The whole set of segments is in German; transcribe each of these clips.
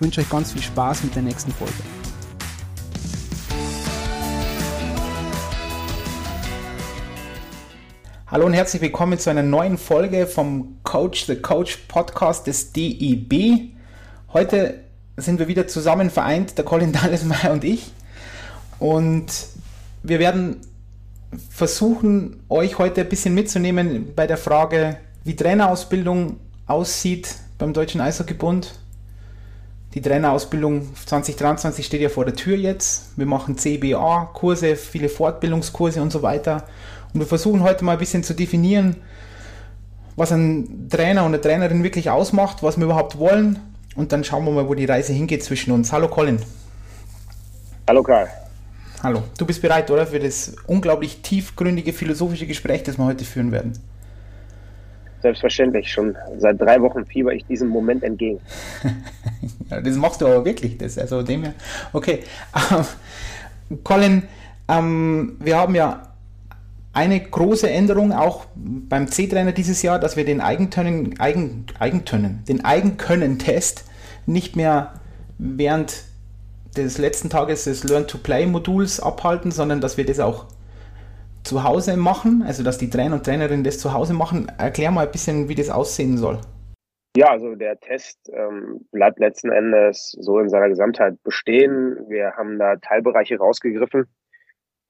ich wünsche euch ganz viel Spaß mit der nächsten Folge. Hallo und herzlich willkommen zu einer neuen Folge vom Coach the Coach Podcast des DEB. Heute sind wir wieder zusammen vereint, der Colin Dallesmeier und ich. Und wir werden versuchen, euch heute ein bisschen mitzunehmen bei der Frage, wie Trainerausbildung aussieht beim Deutschen Eishockeybund die Trainerausbildung 2023 steht ja vor der Tür jetzt. Wir machen CBA-Kurse, viele Fortbildungskurse und so weiter. Und wir versuchen heute mal ein bisschen zu definieren, was ein Trainer und eine Trainerin wirklich ausmacht, was wir überhaupt wollen. Und dann schauen wir mal, wo die Reise hingeht zwischen uns. Hallo Colin. Hallo Karl. Hallo. Du bist bereit, oder? Für das unglaublich tiefgründige philosophische Gespräch, das wir heute führen werden. Selbstverständlich, schon seit drei Wochen fieber ich diesem Moment entgegen. das machst du aber wirklich, das also dem ja. Okay, ähm, Colin, ähm, wir haben ja eine große Änderung auch beim C-Trainer dieses Jahr, dass wir den Eigentönen, Eigen, Eigentönen, den Eigenkönnen-Test nicht mehr während des letzten Tages des Learn-to-Play-Moduls abhalten, sondern dass wir das auch zu Hause machen, also dass die Trainer und Trainerinnen das zu Hause machen. Erklär mal ein bisschen, wie das aussehen soll. Ja, also der Test ähm, bleibt letzten Endes so in seiner Gesamtheit bestehen. Wir haben da Teilbereiche rausgegriffen.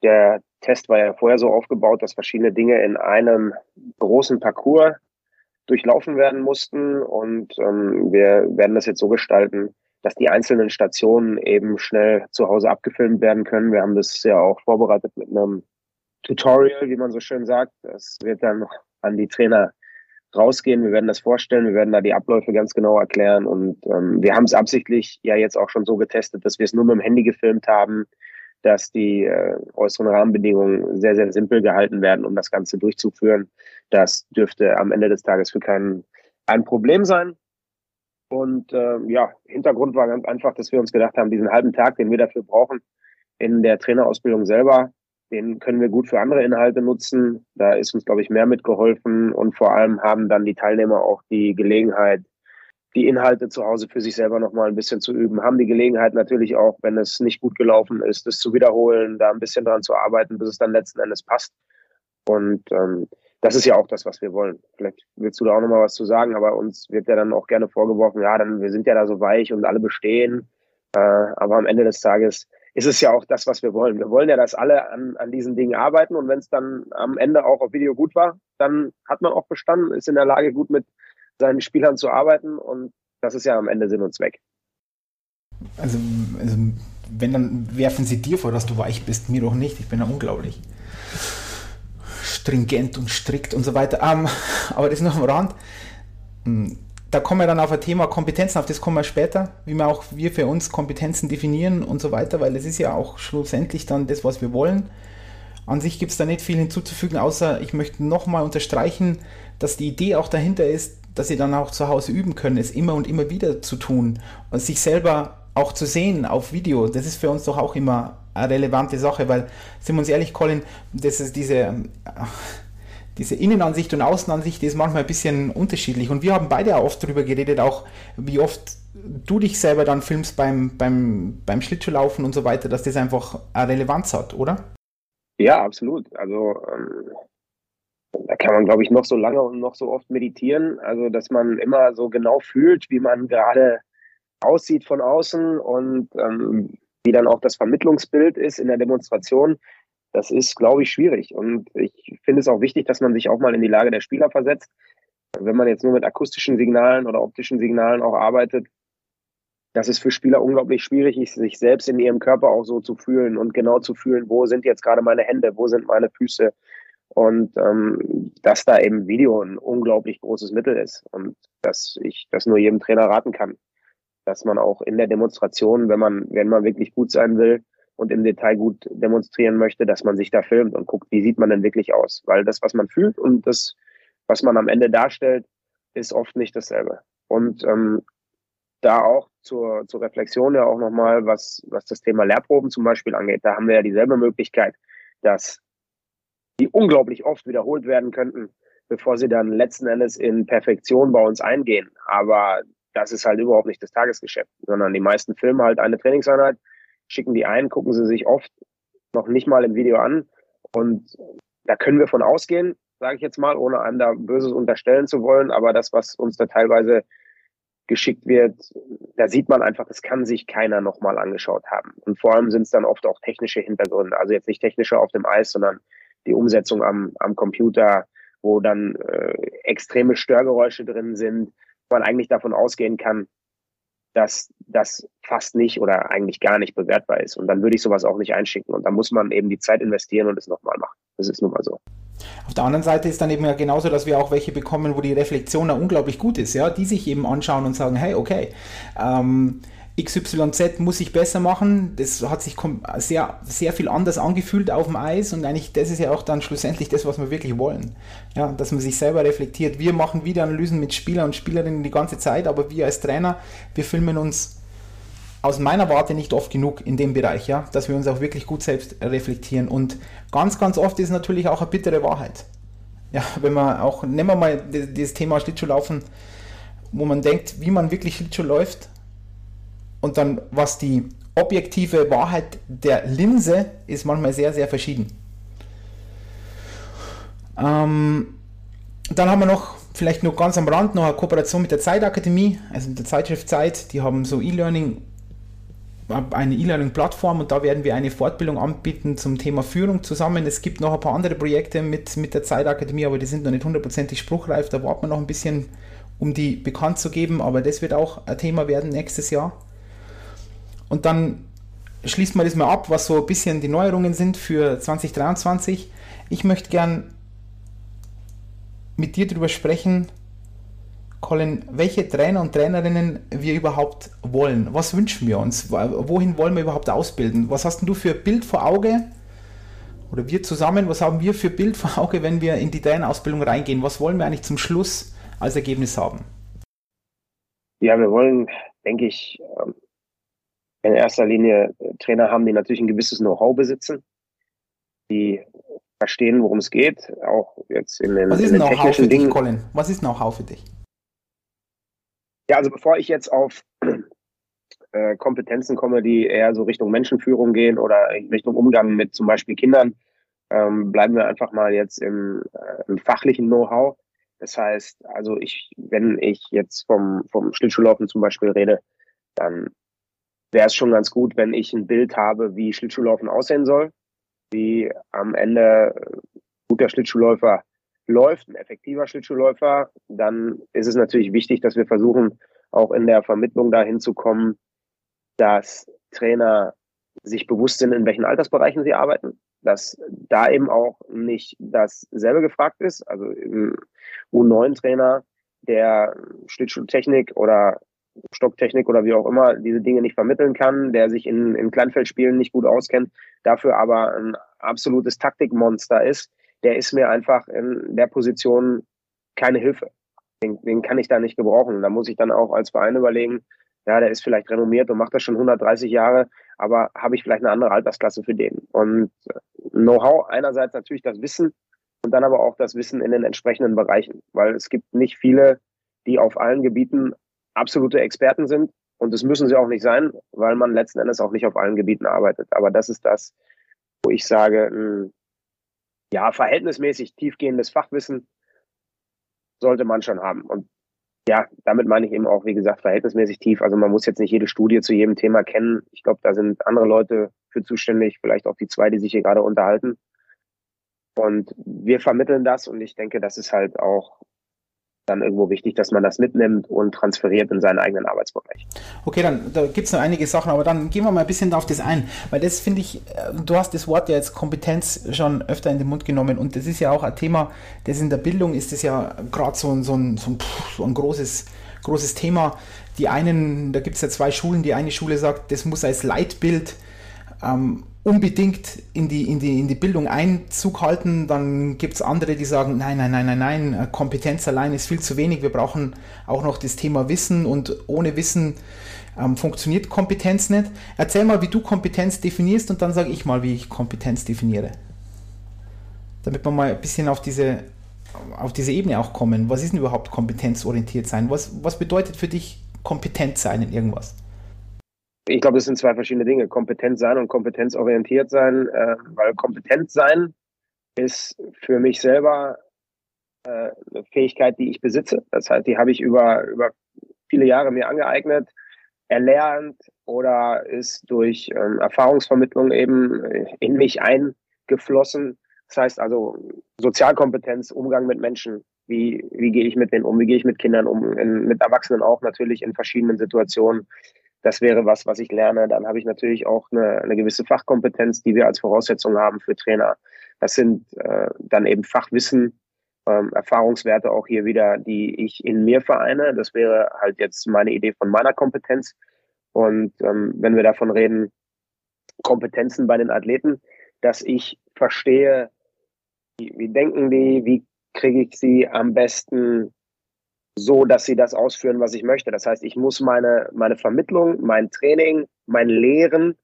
Der Test war ja vorher so aufgebaut, dass verschiedene Dinge in einem großen Parcours durchlaufen werden mussten. Und ähm, wir werden das jetzt so gestalten, dass die einzelnen Stationen eben schnell zu Hause abgefilmt werden können. Wir haben das ja auch vorbereitet mit einem Tutorial, wie man so schön sagt. Das wird dann an die Trainer rausgehen. Wir werden das vorstellen, wir werden da die Abläufe ganz genau erklären und ähm, wir haben es absichtlich ja jetzt auch schon so getestet, dass wir es nur mit dem Handy gefilmt haben, dass die äh, äußeren Rahmenbedingungen sehr, sehr simpel gehalten werden, um das Ganze durchzuführen. Das dürfte am Ende des Tages für keinen ein Problem sein. Und äh, ja, Hintergrund war ganz einfach, dass wir uns gedacht haben, diesen halben Tag, den wir dafür brauchen, in der Trainerausbildung selber den können wir gut für andere Inhalte nutzen. Da ist uns, glaube ich, mehr mitgeholfen. Und vor allem haben dann die Teilnehmer auch die Gelegenheit, die Inhalte zu Hause für sich selber nochmal ein bisschen zu üben. Haben die Gelegenheit natürlich auch, wenn es nicht gut gelaufen ist, das zu wiederholen, da ein bisschen dran zu arbeiten, bis es dann letzten Endes passt. Und ähm, das ist ja auch das, was wir wollen. Vielleicht willst du da auch nochmal was zu sagen, aber uns wird ja dann auch gerne vorgeworfen, ja, dann wir sind ja da so weich und alle bestehen. Äh, aber am Ende des Tages ist es ja auch das, was wir wollen. Wir wollen ja, dass alle an, an diesen Dingen arbeiten und wenn es dann am Ende auch auf Video gut war, dann hat man auch bestanden, ist in der Lage, gut mit seinen Spielern zu arbeiten und das ist ja am Ende Sinn und Zweck. Also, also wenn, dann werfen sie dir vor, dass du weich bist, mir doch nicht. Ich bin ja unglaublich stringent und strikt und so weiter. Um, ähm, aber das ist noch am Rand. Da kommen wir dann auf ein Thema Kompetenzen, auf das kommen wir später, wie wir auch wir für uns Kompetenzen definieren und so weiter, weil das ist ja auch schlussendlich dann das, was wir wollen. An sich gibt es da nicht viel hinzuzufügen, außer ich möchte nochmal unterstreichen, dass die Idee auch dahinter ist, dass sie dann auch zu Hause üben können, es immer und immer wieder zu tun und sich selber auch zu sehen auf Video. Das ist für uns doch auch immer eine relevante Sache, weil, sind wir uns ehrlich, Colin, das ist diese, diese Innenansicht und Außenansicht ist manchmal ein bisschen unterschiedlich. Und wir haben beide auch oft darüber geredet, auch wie oft du dich selber dann filmst beim, beim, beim Schlittschuhlaufen und so weiter, dass das einfach eine Relevanz hat, oder? Ja, absolut. Also ähm, da kann man, glaube ich, noch so lange und noch so oft meditieren. Also, dass man immer so genau fühlt, wie man gerade aussieht von außen und ähm, wie dann auch das Vermittlungsbild ist in der Demonstration das ist, glaube ich, schwierig. Und ich finde es auch wichtig, dass man sich auch mal in die Lage der Spieler versetzt. Wenn man jetzt nur mit akustischen Signalen oder optischen Signalen auch arbeitet, das ist für Spieler unglaublich schwierig, sich selbst in ihrem Körper auch so zu fühlen und genau zu fühlen, wo sind jetzt gerade meine Hände, wo sind meine Füße. Und ähm, dass da eben Video ein unglaublich großes Mittel ist und dass ich das nur jedem Trainer raten kann dass man auch in der Demonstration, wenn man, wenn man wirklich gut sein will und im Detail gut demonstrieren möchte, dass man sich da filmt und guckt, wie sieht man denn wirklich aus? Weil das, was man fühlt und das, was man am Ende darstellt, ist oft nicht dasselbe. Und ähm, da auch zur, zur Reflexion ja auch nochmal, was, was das Thema Lehrproben zum Beispiel angeht. Da haben wir ja dieselbe Möglichkeit, dass die unglaublich oft wiederholt werden könnten, bevor sie dann letzten Endes in Perfektion bei uns eingehen. Aber das ist halt überhaupt nicht das Tagesgeschäft, sondern die meisten filmen halt eine Trainingseinheit, schicken die ein, gucken sie sich oft noch nicht mal im Video an. Und da können wir von ausgehen, sage ich jetzt mal, ohne einem da Böses unterstellen zu wollen. Aber das, was uns da teilweise geschickt wird, da sieht man einfach, das kann sich keiner nochmal angeschaut haben. Und vor allem sind es dann oft auch technische Hintergründe. Also jetzt nicht technische auf dem Eis, sondern die Umsetzung am, am Computer, wo dann äh, extreme Störgeräusche drin sind, man eigentlich davon ausgehen kann, dass das fast nicht oder eigentlich gar nicht bewertbar ist. Und dann würde ich sowas auch nicht einschicken. Und da muss man eben die Zeit investieren und es nochmal machen. Das ist nun mal so. Auf der anderen Seite ist dann eben ja genauso, dass wir auch welche bekommen, wo die Reflexion da unglaublich gut ist, ja, die sich eben anschauen und sagen, hey, okay, ähm, XYZ muss ich besser machen. Das hat sich sehr, sehr viel anders angefühlt auf dem Eis und eigentlich das ist ja auch dann schlussendlich das, was wir wirklich wollen. Ja, dass man sich selber reflektiert. Wir machen Videoanalysen mit Spieler und Spielerinnen die ganze Zeit, aber wir als Trainer, wir filmen uns aus meiner Warte nicht oft genug in dem Bereich, ja, dass wir uns auch wirklich gut selbst reflektieren. Und ganz, ganz oft ist natürlich auch eine bittere Wahrheit. Ja, wenn man auch, nehmen wir mal das Thema Schlittschuhlaufen, wo man denkt, wie man wirklich Schlittschuh läuft und dann, was die objektive Wahrheit der Linse ist manchmal sehr, sehr verschieden. Ähm, dann haben wir noch, vielleicht nur ganz am Rand, noch eine Kooperation mit der Zeitakademie, also mit der Zeitschrift Zeit. Die haben so E-Learning eine E-Learning-Plattform und da werden wir eine Fortbildung anbieten zum Thema Führung zusammen. Es gibt noch ein paar andere Projekte mit, mit der Zeitakademie, aber die sind noch nicht hundertprozentig spruchreif. Da warten wir noch ein bisschen, um die bekannt zu geben, aber das wird auch ein Thema werden nächstes Jahr. Und dann schließt man das mal ab, was so ein bisschen die Neuerungen sind für 2023. Ich möchte gern mit dir darüber sprechen, Colin, welche Trainer und Trainerinnen wir überhaupt wollen. Was wünschen wir uns? Wohin wollen wir überhaupt ausbilden? Was hast du für Bild vor Auge? Oder wir zusammen, was haben wir für Bild vor Auge, wenn wir in die Trainerausbildung reingehen? Was wollen wir eigentlich zum Schluss als Ergebnis haben? Ja, wir wollen, denke ich, ähm, in erster Linie Trainer haben, die natürlich ein gewisses Know-how besitzen, die verstehen, worum es geht, auch jetzt in den, Was ist Know-how für dich, Colin? Was ist Know-how für dich? Ja, also bevor ich jetzt auf äh, Kompetenzen komme, die eher so Richtung Menschenführung gehen oder Richtung Umgang mit zum Beispiel Kindern, ähm, bleiben wir einfach mal jetzt im, äh, im fachlichen Know-how. Das heißt, also ich, wenn ich jetzt vom, vom Schlittschuhlaufen zum Beispiel rede, dann wäre es schon ganz gut, wenn ich ein Bild habe, wie Schlittschuhlaufen aussehen soll, wie am Ende guter Schlittschuhläufer läuft, ein effektiver Schlittschuhläufer, dann ist es natürlich wichtig, dass wir versuchen, auch in der Vermittlung dahin zu kommen, dass Trainer sich bewusst sind, in welchen Altersbereichen sie arbeiten, dass da eben auch nicht dasselbe gefragt ist. Also im U9-Trainer, der Schlittschuhtechnik oder Stocktechnik oder wie auch immer diese Dinge nicht vermitteln kann, der sich in, in Kleinfeldspielen nicht gut auskennt, dafür aber ein absolutes Taktikmonster ist, der ist mir einfach in der Position keine Hilfe. Den, den kann ich da nicht gebrauchen. Da muss ich dann auch als Verein überlegen, ja, der ist vielleicht renommiert und macht das schon 130 Jahre, aber habe ich vielleicht eine andere Altersklasse für den? Und äh, Know-how einerseits natürlich das Wissen und dann aber auch das Wissen in den entsprechenden Bereichen, weil es gibt nicht viele, die auf allen Gebieten absolute Experten sind und das müssen sie auch nicht sein, weil man letzten Endes auch nicht auf allen Gebieten arbeitet. Aber das ist das, wo ich sage, hm, ja, verhältnismäßig tiefgehendes Fachwissen sollte man schon haben. Und ja, damit meine ich eben auch, wie gesagt, verhältnismäßig tief. Also man muss jetzt nicht jede Studie zu jedem Thema kennen. Ich glaube, da sind andere Leute für zuständig, vielleicht auch die zwei, die sich hier gerade unterhalten. Und wir vermitteln das und ich denke, das ist halt auch dann irgendwo wichtig, dass man das mitnimmt und transferiert in seinen eigenen Arbeitsbereich. Okay, dann da gibt es noch einige Sachen, aber dann gehen wir mal ein bisschen auf das ein, weil das finde ich, äh, du hast das Wort ja jetzt Kompetenz schon öfter in den Mund genommen und das ist ja auch ein Thema, das in der Bildung ist das ja gerade so, so, ein, so, so ein großes, großes Thema. die einen, da gibt es ja zwei Schulen, die eine Schule sagt, das muss als Leitbild ähm, unbedingt in die, in, die, in die Bildung Einzug halten. Dann gibt es andere, die sagen, nein, nein, nein, nein, nein, äh, Kompetenz allein ist viel zu wenig. Wir brauchen auch noch das Thema Wissen und ohne Wissen ähm, funktioniert Kompetenz nicht. Erzähl mal, wie du Kompetenz definierst und dann sage ich mal, wie ich Kompetenz definiere. Damit wir mal ein bisschen auf diese, auf diese Ebene auch kommen. Was ist denn überhaupt kompetenzorientiert sein? Was, was bedeutet für dich kompetent sein in irgendwas? Ich glaube, das sind zwei verschiedene Dinge. Kompetent sein und kompetenzorientiert sein, äh, weil kompetent sein ist für mich selber äh, eine Fähigkeit, die ich besitze. Das heißt, die habe ich über, über viele Jahre mir angeeignet, erlernt oder ist durch ähm, Erfahrungsvermittlung eben in mich eingeflossen. Das heißt also Sozialkompetenz, Umgang mit Menschen, wie, wie gehe ich mit denen um, wie gehe ich mit Kindern um, in, mit Erwachsenen auch natürlich in verschiedenen Situationen. Das wäre was, was ich lerne. Dann habe ich natürlich auch eine, eine gewisse Fachkompetenz, die wir als Voraussetzung haben für Trainer. Das sind äh, dann eben Fachwissen, ähm, Erfahrungswerte auch hier wieder, die ich in mir vereine. Das wäre halt jetzt meine Idee von meiner Kompetenz. Und ähm, wenn wir davon reden, Kompetenzen bei den Athleten, dass ich verstehe, wie, wie denken die? Wie kriege ich sie am besten so, dass sie das ausführen, was ich möchte? Das heißt, ich muss meine, meine Vermittlung, mein Training, mein Lehren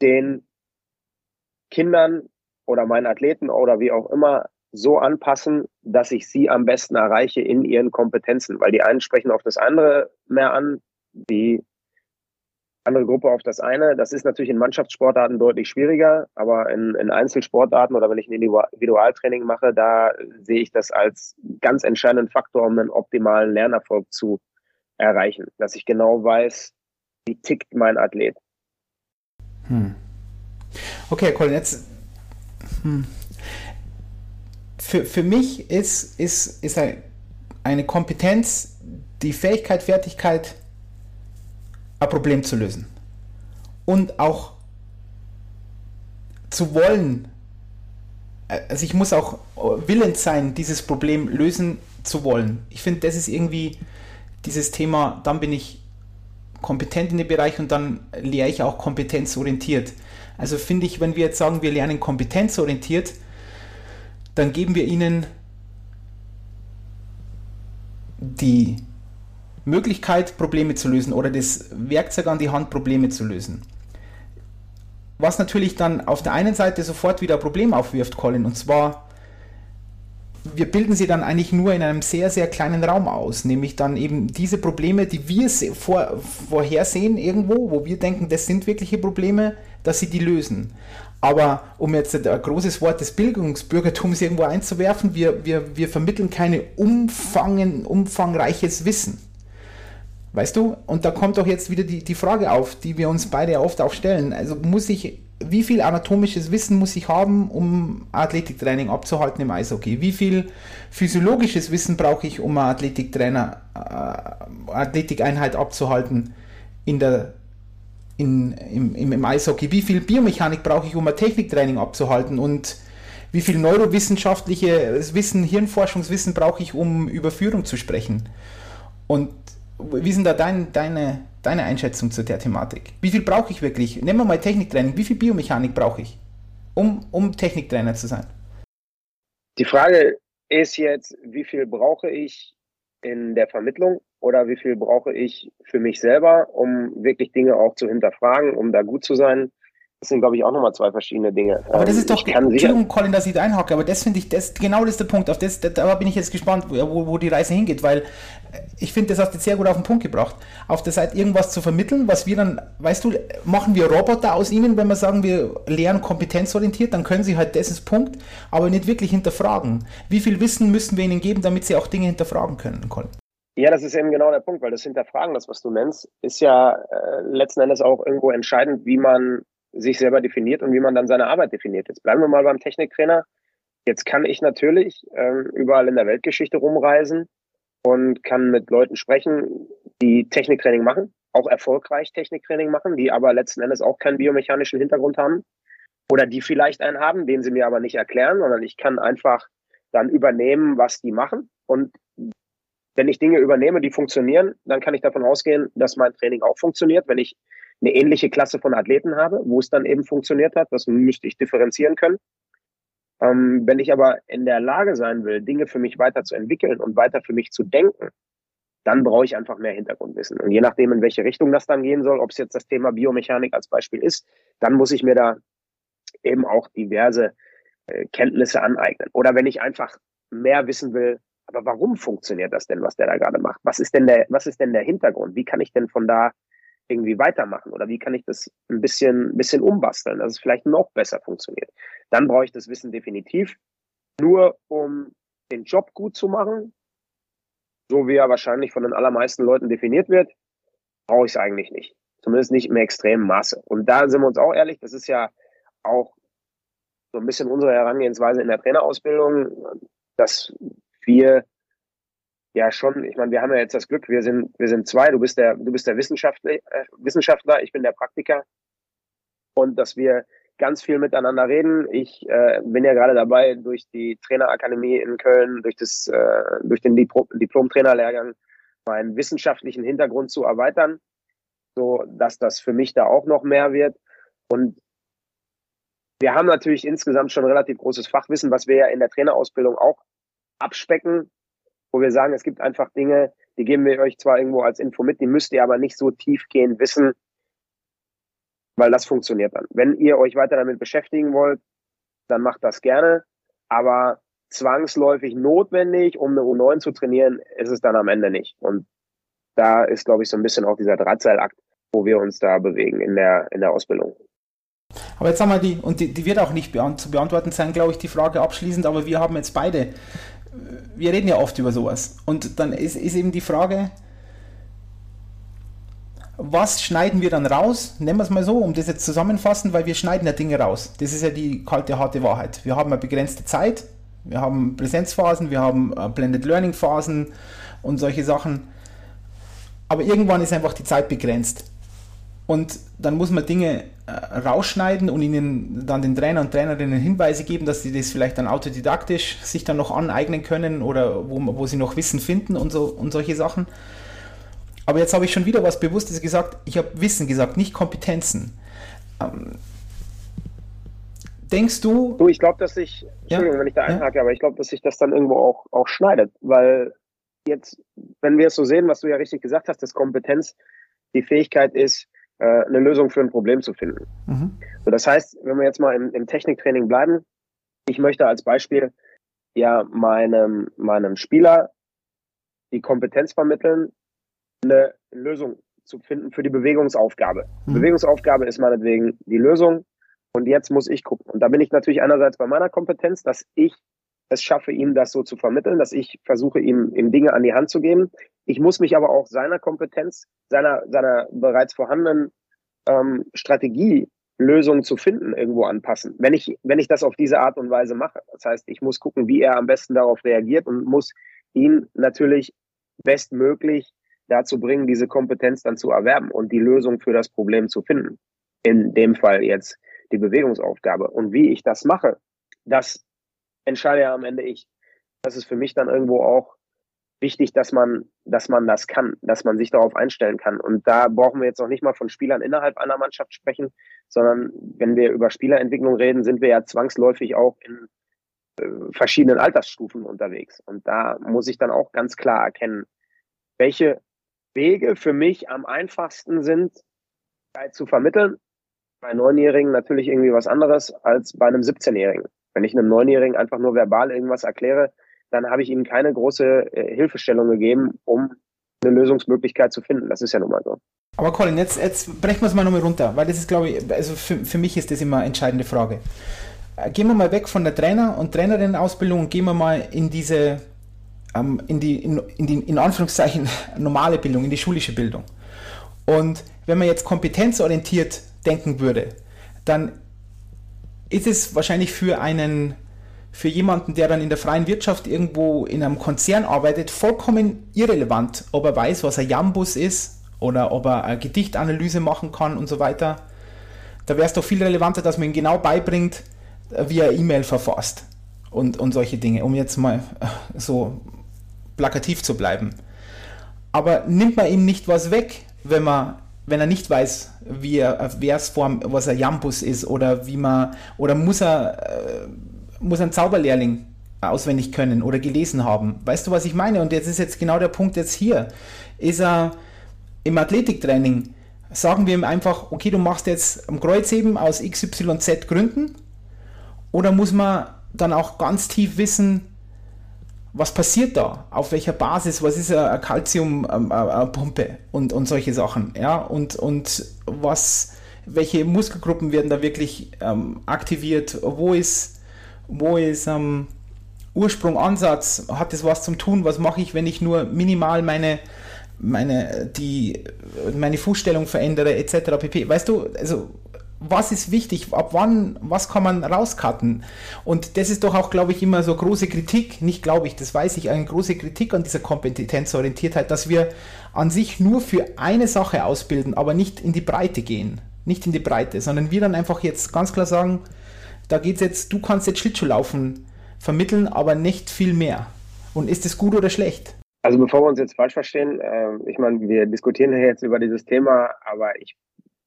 den Kindern oder meinen Athleten oder wie auch immer so anpassen, dass ich sie am besten erreiche in ihren Kompetenzen, weil die einen sprechen auf das andere mehr an, die andere Gruppe auf das eine. Das ist natürlich in Mannschaftssportarten deutlich schwieriger, aber in, in Einzelsportarten oder wenn ich ein Individualtraining mache, da sehe ich das als ganz entscheidenden Faktor, um einen optimalen Lernerfolg zu erreichen. Dass ich genau weiß, wie tickt mein Athlet. Hm. Okay, Colin, jetzt. Hm. Für, für mich ist, ist, ist eine Kompetenz die Fähigkeit, Fertigkeit, ein Problem zu lösen. Und auch zu wollen, also ich muss auch willens sein, dieses Problem lösen zu wollen. Ich finde, das ist irgendwie dieses Thema, dann bin ich kompetent in dem Bereich und dann lehre ich auch kompetenzorientiert. Also finde ich, wenn wir jetzt sagen, wir lernen kompetenzorientiert, dann geben wir ihnen die Möglichkeit, Probleme zu lösen oder das Werkzeug an die Hand, Probleme zu lösen. Was natürlich dann auf der einen Seite sofort wieder ein Problem aufwirft, Colin, und zwar, wir bilden sie dann eigentlich nur in einem sehr, sehr kleinen Raum aus, nämlich dann eben diese Probleme, die wir vor, vorhersehen irgendwo, wo wir denken, das sind wirkliche Probleme, dass sie die lösen. Aber um jetzt ein großes Wort des Bildungsbürgertums irgendwo einzuwerfen, wir, wir, wir vermitteln keine umfangen, umfangreiches Wissen. Weißt du? Und da kommt doch jetzt wieder die, die Frage auf, die wir uns beide oft auch stellen. Also muss ich, wie viel anatomisches Wissen muss ich haben, um Athletiktraining abzuhalten im Eishockey? Wie viel physiologisches Wissen brauche ich, um Athletiktrainer, äh, Athletikeinheit abzuhalten in der, in, im, im, im Eishockey? Wie viel Biomechanik brauche ich, um ein Techniktraining abzuhalten? Und wie viel neurowissenschaftliches Wissen, Hirnforschungswissen brauche ich, um über Führung zu sprechen? Und wie sind da dein, deine, deine Einschätzung zu der Thematik? Wie viel brauche ich wirklich? Nehmen wir mal Techniktraining. Wie viel Biomechanik brauche ich, um, um Techniktrainer zu sein? Die Frage ist jetzt, wie viel brauche ich in der Vermittlung oder wie viel brauche ich für mich selber, um wirklich Dinge auch zu hinterfragen, um da gut zu sein? Das sind, glaube ich, auch nochmal zwei verschiedene Dinge. Aber das ist doch, Entschuldigung, Colin, dass ich da einhacke, aber das finde ich, das, genau das ist der Punkt. Auf das, da bin ich jetzt gespannt, wo, wo die Reise hingeht, weil ich finde, das hast du sehr gut auf den Punkt gebracht. Auf der Seite irgendwas zu vermitteln, was wir dann, weißt du, machen wir Roboter aus ihnen, wenn wir sagen, wir lehren kompetenzorientiert, dann können sie halt, das ist Punkt, aber nicht wirklich hinterfragen. Wie viel Wissen müssen wir ihnen geben, damit sie auch Dinge hinterfragen können, Colin? Ja, das ist eben genau der Punkt, weil das Hinterfragen, das, was du nennst, ist ja äh, letzten Endes auch irgendwo entscheidend, wie man sich selber definiert und wie man dann seine Arbeit definiert. Jetzt bleiben wir mal beim Techniktrainer. Jetzt kann ich natürlich ähm, überall in der Weltgeschichte rumreisen und kann mit Leuten sprechen, die Techniktraining machen, auch erfolgreich Techniktraining machen, die aber letzten Endes auch keinen biomechanischen Hintergrund haben oder die vielleicht einen haben, den sie mir aber nicht erklären, sondern ich kann einfach dann übernehmen, was die machen und Wenn ich Dinge übernehme, die funktionieren, dann kann ich davon ausgehen, dass mein Training auch funktioniert. Wenn ich eine ähnliche Klasse von Athleten habe, wo es dann eben funktioniert hat, das müsste ich differenzieren können. Ähm, wenn ich aber in der Lage sein will, Dinge für mich weiterzuentwickeln und weiter für mich zu denken, dann brauche ich einfach mehr Hintergrundwissen. Und je nachdem, in welche Richtung das dann gehen soll, ob es jetzt das Thema Biomechanik als Beispiel ist, dann muss ich mir da eben auch diverse äh, Kenntnisse aneignen. Oder wenn ich einfach mehr wissen will, aber warum funktioniert das denn, was der da gerade macht? Was ist denn der, was ist denn der Hintergrund? Wie kann ich denn von da irgendwie weitermachen? Oder wie kann ich das ein bisschen, bisschen umbasteln, dass es vielleicht noch besser funktioniert? Dann brauche ich das Wissen definitiv. Nur um den Job gut zu machen, so wie er wahrscheinlich von den allermeisten Leuten definiert wird, brauche ich es eigentlich nicht. Zumindest nicht im extremen Maße. Und da sind wir uns auch ehrlich, das ist ja auch so ein bisschen unsere Herangehensweise in der Trainerausbildung, dass wir ja schon, ich meine, wir haben ja jetzt das Glück, wir sind, wir sind zwei, du bist der, du bist der Wissenschaftler, äh, Wissenschaftler, ich bin der Praktiker. Und dass wir ganz viel miteinander reden. Ich äh, bin ja gerade dabei, durch die Trainerakademie in Köln, durch das, äh, durch den Diplom-Trainerlehrgang meinen wissenschaftlichen Hintergrund zu erweitern, so dass das für mich da auch noch mehr wird. Und wir haben natürlich insgesamt schon relativ großes Fachwissen, was wir ja in der Trainerausbildung auch abspecken, wo wir sagen, es gibt einfach Dinge, die geben wir euch zwar irgendwo als Info mit, die müsst ihr aber nicht so tiefgehend wissen, weil das funktioniert dann. Wenn ihr euch weiter damit beschäftigen wollt, dann macht das gerne, aber zwangsläufig notwendig, um eine U9 zu trainieren, ist es dann am Ende nicht. Und da ist, glaube ich, so ein bisschen auch dieser Drahtseilakt, wo wir uns da bewegen in der, in der Ausbildung. Aber jetzt haben wir die, und die, die wird auch nicht beant zu beantworten sein, glaube ich, die Frage abschließend, aber wir haben jetzt beide, wir reden ja oft über sowas. Und dann ist, ist eben die Frage, was schneiden wir dann raus? Nennen wir es mal so, um das jetzt zusammenfassen, weil wir schneiden ja Dinge raus. Das ist ja die kalte, harte Wahrheit. Wir haben eine begrenzte Zeit, wir haben Präsenzphasen, wir haben äh, Blended Learning Phasen und solche Sachen. Aber irgendwann ist einfach die Zeit begrenzt. Und dann muss man Dinge äh, rausschneiden und ihnen dann den Trainer und Trainerinnen Hinweise geben, dass sie das vielleicht dann autodidaktisch sich dann noch aneignen können oder wo, wo sie noch Wissen finden und, so, und solche Sachen. Aber jetzt habe ich schon wieder was Bewusstes gesagt. Ich habe Wissen gesagt, nicht Kompetenzen. Ähm, denkst du. Du, ich glaube, dass sich, Entschuldigung, ja? wenn ich da einhake, ja? aber ich glaube, dass sich das dann irgendwo auch, auch schneidet, weil jetzt, wenn wir es so sehen, was du ja richtig gesagt hast, dass Kompetenz die Fähigkeit ist, äh, eine Lösung für ein Problem zu finden. Mhm. So, das heißt, wenn wir jetzt mal im, im Techniktraining bleiben, ich möchte als Beispiel ja meinem, meinem Spieler die Kompetenz vermitteln, eine Lösung zu finden für die Bewegungsaufgabe. Mhm. Bewegungsaufgabe ist meinetwegen die Lösung und jetzt muss ich gucken. Und da bin ich natürlich einerseits bei meiner Kompetenz, dass ich es schaffe, ihm das so zu vermitteln, dass ich versuche, ihm, ihm Dinge an die Hand zu geben. Ich muss mich aber auch seiner Kompetenz, seiner, seiner bereits vorhandenen ähm, Strategie, Lösungen zu finden, irgendwo anpassen. Wenn ich, wenn ich das auf diese Art und Weise mache. Das heißt, ich muss gucken, wie er am besten darauf reagiert und muss ihn natürlich bestmöglich dazu bringen, diese Kompetenz dann zu erwerben und die Lösung für das Problem zu finden. In dem Fall jetzt die Bewegungsaufgabe. Und wie ich das mache, das entscheide ja am Ende ich. Das ist für mich dann irgendwo auch wichtig, dass man, dass man das kann, dass man sich darauf einstellen kann. Und da brauchen wir jetzt noch nicht mal von Spielern innerhalb einer Mannschaft sprechen, sondern wenn wir über Spielerentwicklung reden, sind wir ja zwangsläufig auch in äh, verschiedenen Altersstufen unterwegs. Und da muss ich dann auch ganz klar erkennen, welche Wege für mich am einfachsten sind, zu vermitteln. Bei Neunjährigen natürlich irgendwie was anderes als bei einem 17-Jährigen. Wenn ich einem Neunjährigen einfach nur verbal irgendwas erkläre, dann habe ich ihm keine große äh, Hilfestellung gegeben, um eine Lösungsmöglichkeit zu finden. Das ist ja nun mal so. Aber Colin, jetzt, jetzt brechen wir es mal nochmal runter, weil das ist, glaube ich, also für, für mich ist das immer eine entscheidende Frage. Äh, gehen wir mal weg von der Trainer- und Trainerinnen-Ausbildung und gehen wir mal in diese, ähm, in die, in, in die, in Anführungszeichen, normale Bildung, in die schulische Bildung. Und wenn man jetzt kompetenzorientiert denken würde, dann ist es wahrscheinlich für einen, für jemanden, der dann in der freien Wirtschaft irgendwo in einem Konzern arbeitet, vollkommen irrelevant, ob er weiß, was ein Jambus ist oder ob er eine Gedichtanalyse machen kann und so weiter. Da wäre es doch viel relevanter, dass man ihm genau beibringt, wie er E-Mail verfasst und, und solche Dinge, um jetzt mal äh, so plakativ zu bleiben. Aber nimmt man ihm nicht was weg, wenn man wenn er nicht weiß, wie er, Versform, was ein Jambus ist oder wie man, oder muss er, äh, muss ein Zauberlehrling auswendig können oder gelesen haben. Weißt du, was ich meine? Und jetzt ist jetzt genau der Punkt jetzt hier. Ist er im Athletiktraining, sagen wir ihm einfach, okay, du machst jetzt am Kreuzheben aus XYZ Gründen oder muss man dann auch ganz tief wissen, was passiert da? Auf welcher Basis? Was ist eine Calciumpumpe ähm, und, und solche Sachen? Ja, und, und was, welche Muskelgruppen werden da wirklich ähm, aktiviert? Wo ist, wo ist ähm, Ursprung, Ansatz? Hat das was zum tun? Was mache ich, wenn ich nur minimal meine, meine, die, meine Fußstellung verändere, etc. pp. Weißt du, also was ist wichtig, ab wann, was kann man rauscutten? Und das ist doch auch, glaube ich, immer so große Kritik, nicht glaube ich, das weiß ich, eine große Kritik an dieser Kompetenzorientiertheit, dass wir an sich nur für eine Sache ausbilden, aber nicht in die Breite gehen. Nicht in die Breite, sondern wir dann einfach jetzt ganz klar sagen, da geht's jetzt, du kannst jetzt Schlittschuhlaufen vermitteln, aber nicht viel mehr. Und ist es gut oder schlecht? Also bevor wir uns jetzt falsch verstehen, äh, ich meine, wir diskutieren hier jetzt über dieses Thema, aber ich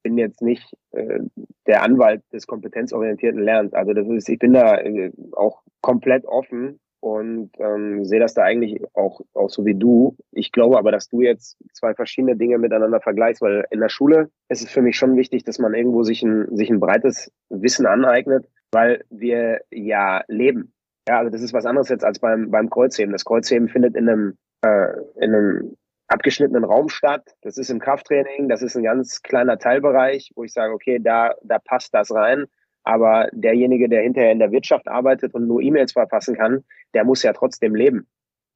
bin jetzt nicht äh, der Anwalt des kompetenzorientierten Lernens. Also das ist, ich bin da äh, auch komplett offen und ähm, sehe das da eigentlich auch, auch so wie du. Ich glaube aber, dass du jetzt zwei verschiedene Dinge miteinander vergleichst, weil in der Schule ist es für mich schon wichtig, dass man irgendwo sich ein, sich ein breites Wissen aneignet, weil wir ja leben. Ja, also das ist was anderes jetzt als beim, beim Kreuzheben. Das Kreuzheben findet in einem, äh, in einem abgeschnittenen Raum statt. Das ist im Krafttraining, das ist ein ganz kleiner Teilbereich, wo ich sage, okay, da, da passt das rein. Aber derjenige, der hinterher in der Wirtschaft arbeitet und nur E-Mails verfassen kann, der muss ja trotzdem leben.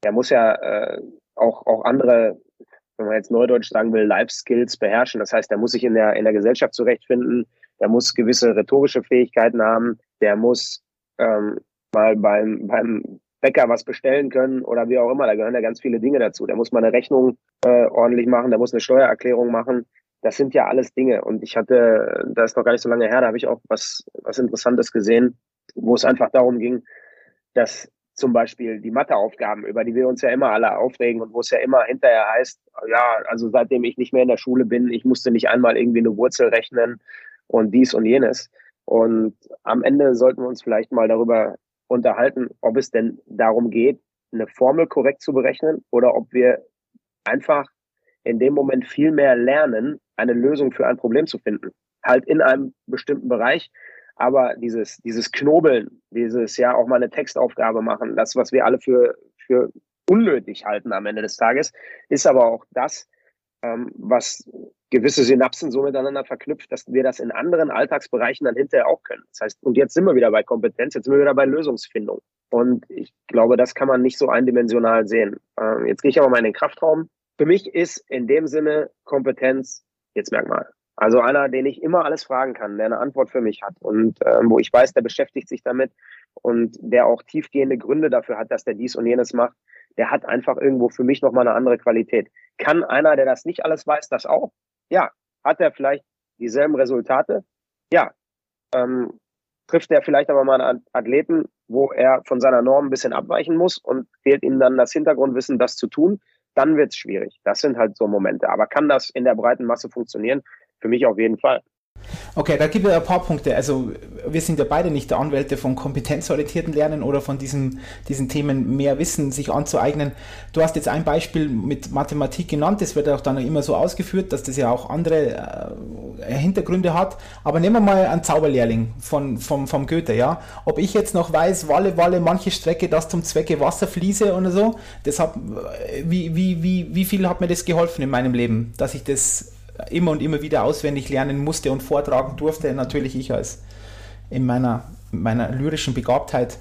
Der muss ja äh, auch, auch andere, wenn man jetzt Neudeutsch sagen will, Life Skills beherrschen. Das heißt, der muss sich in der, in der Gesellschaft zurechtfinden, der muss gewisse rhetorische Fähigkeiten haben, der muss ähm, mal beim, beim Bäcker was bestellen können oder wie auch immer. Da gehören ja ganz viele Dinge dazu. Da muss man eine Rechnung äh, ordentlich machen, da muss eine Steuererklärung machen. Das sind ja alles Dinge. Und ich hatte, da ist noch gar nicht so lange her, da habe ich auch was, was Interessantes gesehen, wo es einfach darum ging, dass zum Beispiel die Matheaufgaben, über die wir uns ja immer alle aufregen und wo es ja immer hinterher heißt, ja, also seitdem ich nicht mehr in der Schule bin, ich musste nicht einmal irgendwie eine Wurzel rechnen und dies und jenes. Und am Ende sollten wir uns vielleicht mal darüber unterhalten, ob es denn darum geht, eine Formel korrekt zu berechnen oder ob wir einfach in dem Moment viel mehr lernen, eine Lösung für ein Problem zu finden. Halt in einem bestimmten Bereich. Aber dieses, dieses Knobeln, dieses ja auch mal eine Textaufgabe machen, das, was wir alle für, für unnötig halten am Ende des Tages, ist aber auch das, ähm, was gewisse Synapsen so miteinander verknüpft, dass wir das in anderen Alltagsbereichen dann hinterher auch können. Das heißt, und jetzt sind wir wieder bei Kompetenz, jetzt sind wir wieder bei Lösungsfindung. Und ich glaube, das kann man nicht so eindimensional sehen. Ähm, jetzt gehe ich aber mal in den Kraftraum. Für mich ist in dem Sinne Kompetenz jetzt Merkmal. Also einer, den ich immer alles fragen kann, der eine Antwort für mich hat und ähm, wo ich weiß, der beschäftigt sich damit und der auch tiefgehende Gründe dafür hat, dass der dies und jenes macht, der hat einfach irgendwo für mich nochmal eine andere Qualität. Kann einer, der das nicht alles weiß, das auch? Ja. Hat er vielleicht dieselben Resultate? Ja. Ähm, trifft er vielleicht aber mal einen Athleten, wo er von seiner Norm ein bisschen abweichen muss und fehlt ihm dann das Hintergrundwissen, das zu tun, dann wird es schwierig. Das sind halt so Momente. Aber kann das in der breiten Masse funktionieren? Für mich auf jeden Fall. Okay, da gibt es ein paar Punkte. Also wir sind ja beide nicht der Anwälte von kompetenzorientierten Lernen oder von diesen, diesen Themen mehr Wissen sich anzueignen. Du hast jetzt ein Beispiel mit Mathematik genannt, das wird auch dann immer so ausgeführt, dass das ja auch andere äh, Hintergründe hat. Aber nehmen wir mal einen Zauberlehrling von, vom, vom Goethe, ja. Ob ich jetzt noch weiß, Walle, Walle, manche Strecke, das zum Zwecke Wasser fließe oder so, das hat, wie, wie, wie, wie viel hat mir das geholfen in meinem Leben, dass ich das immer und immer wieder auswendig lernen musste und vortragen durfte. Natürlich ich als in meiner, meiner lyrischen Begabtheit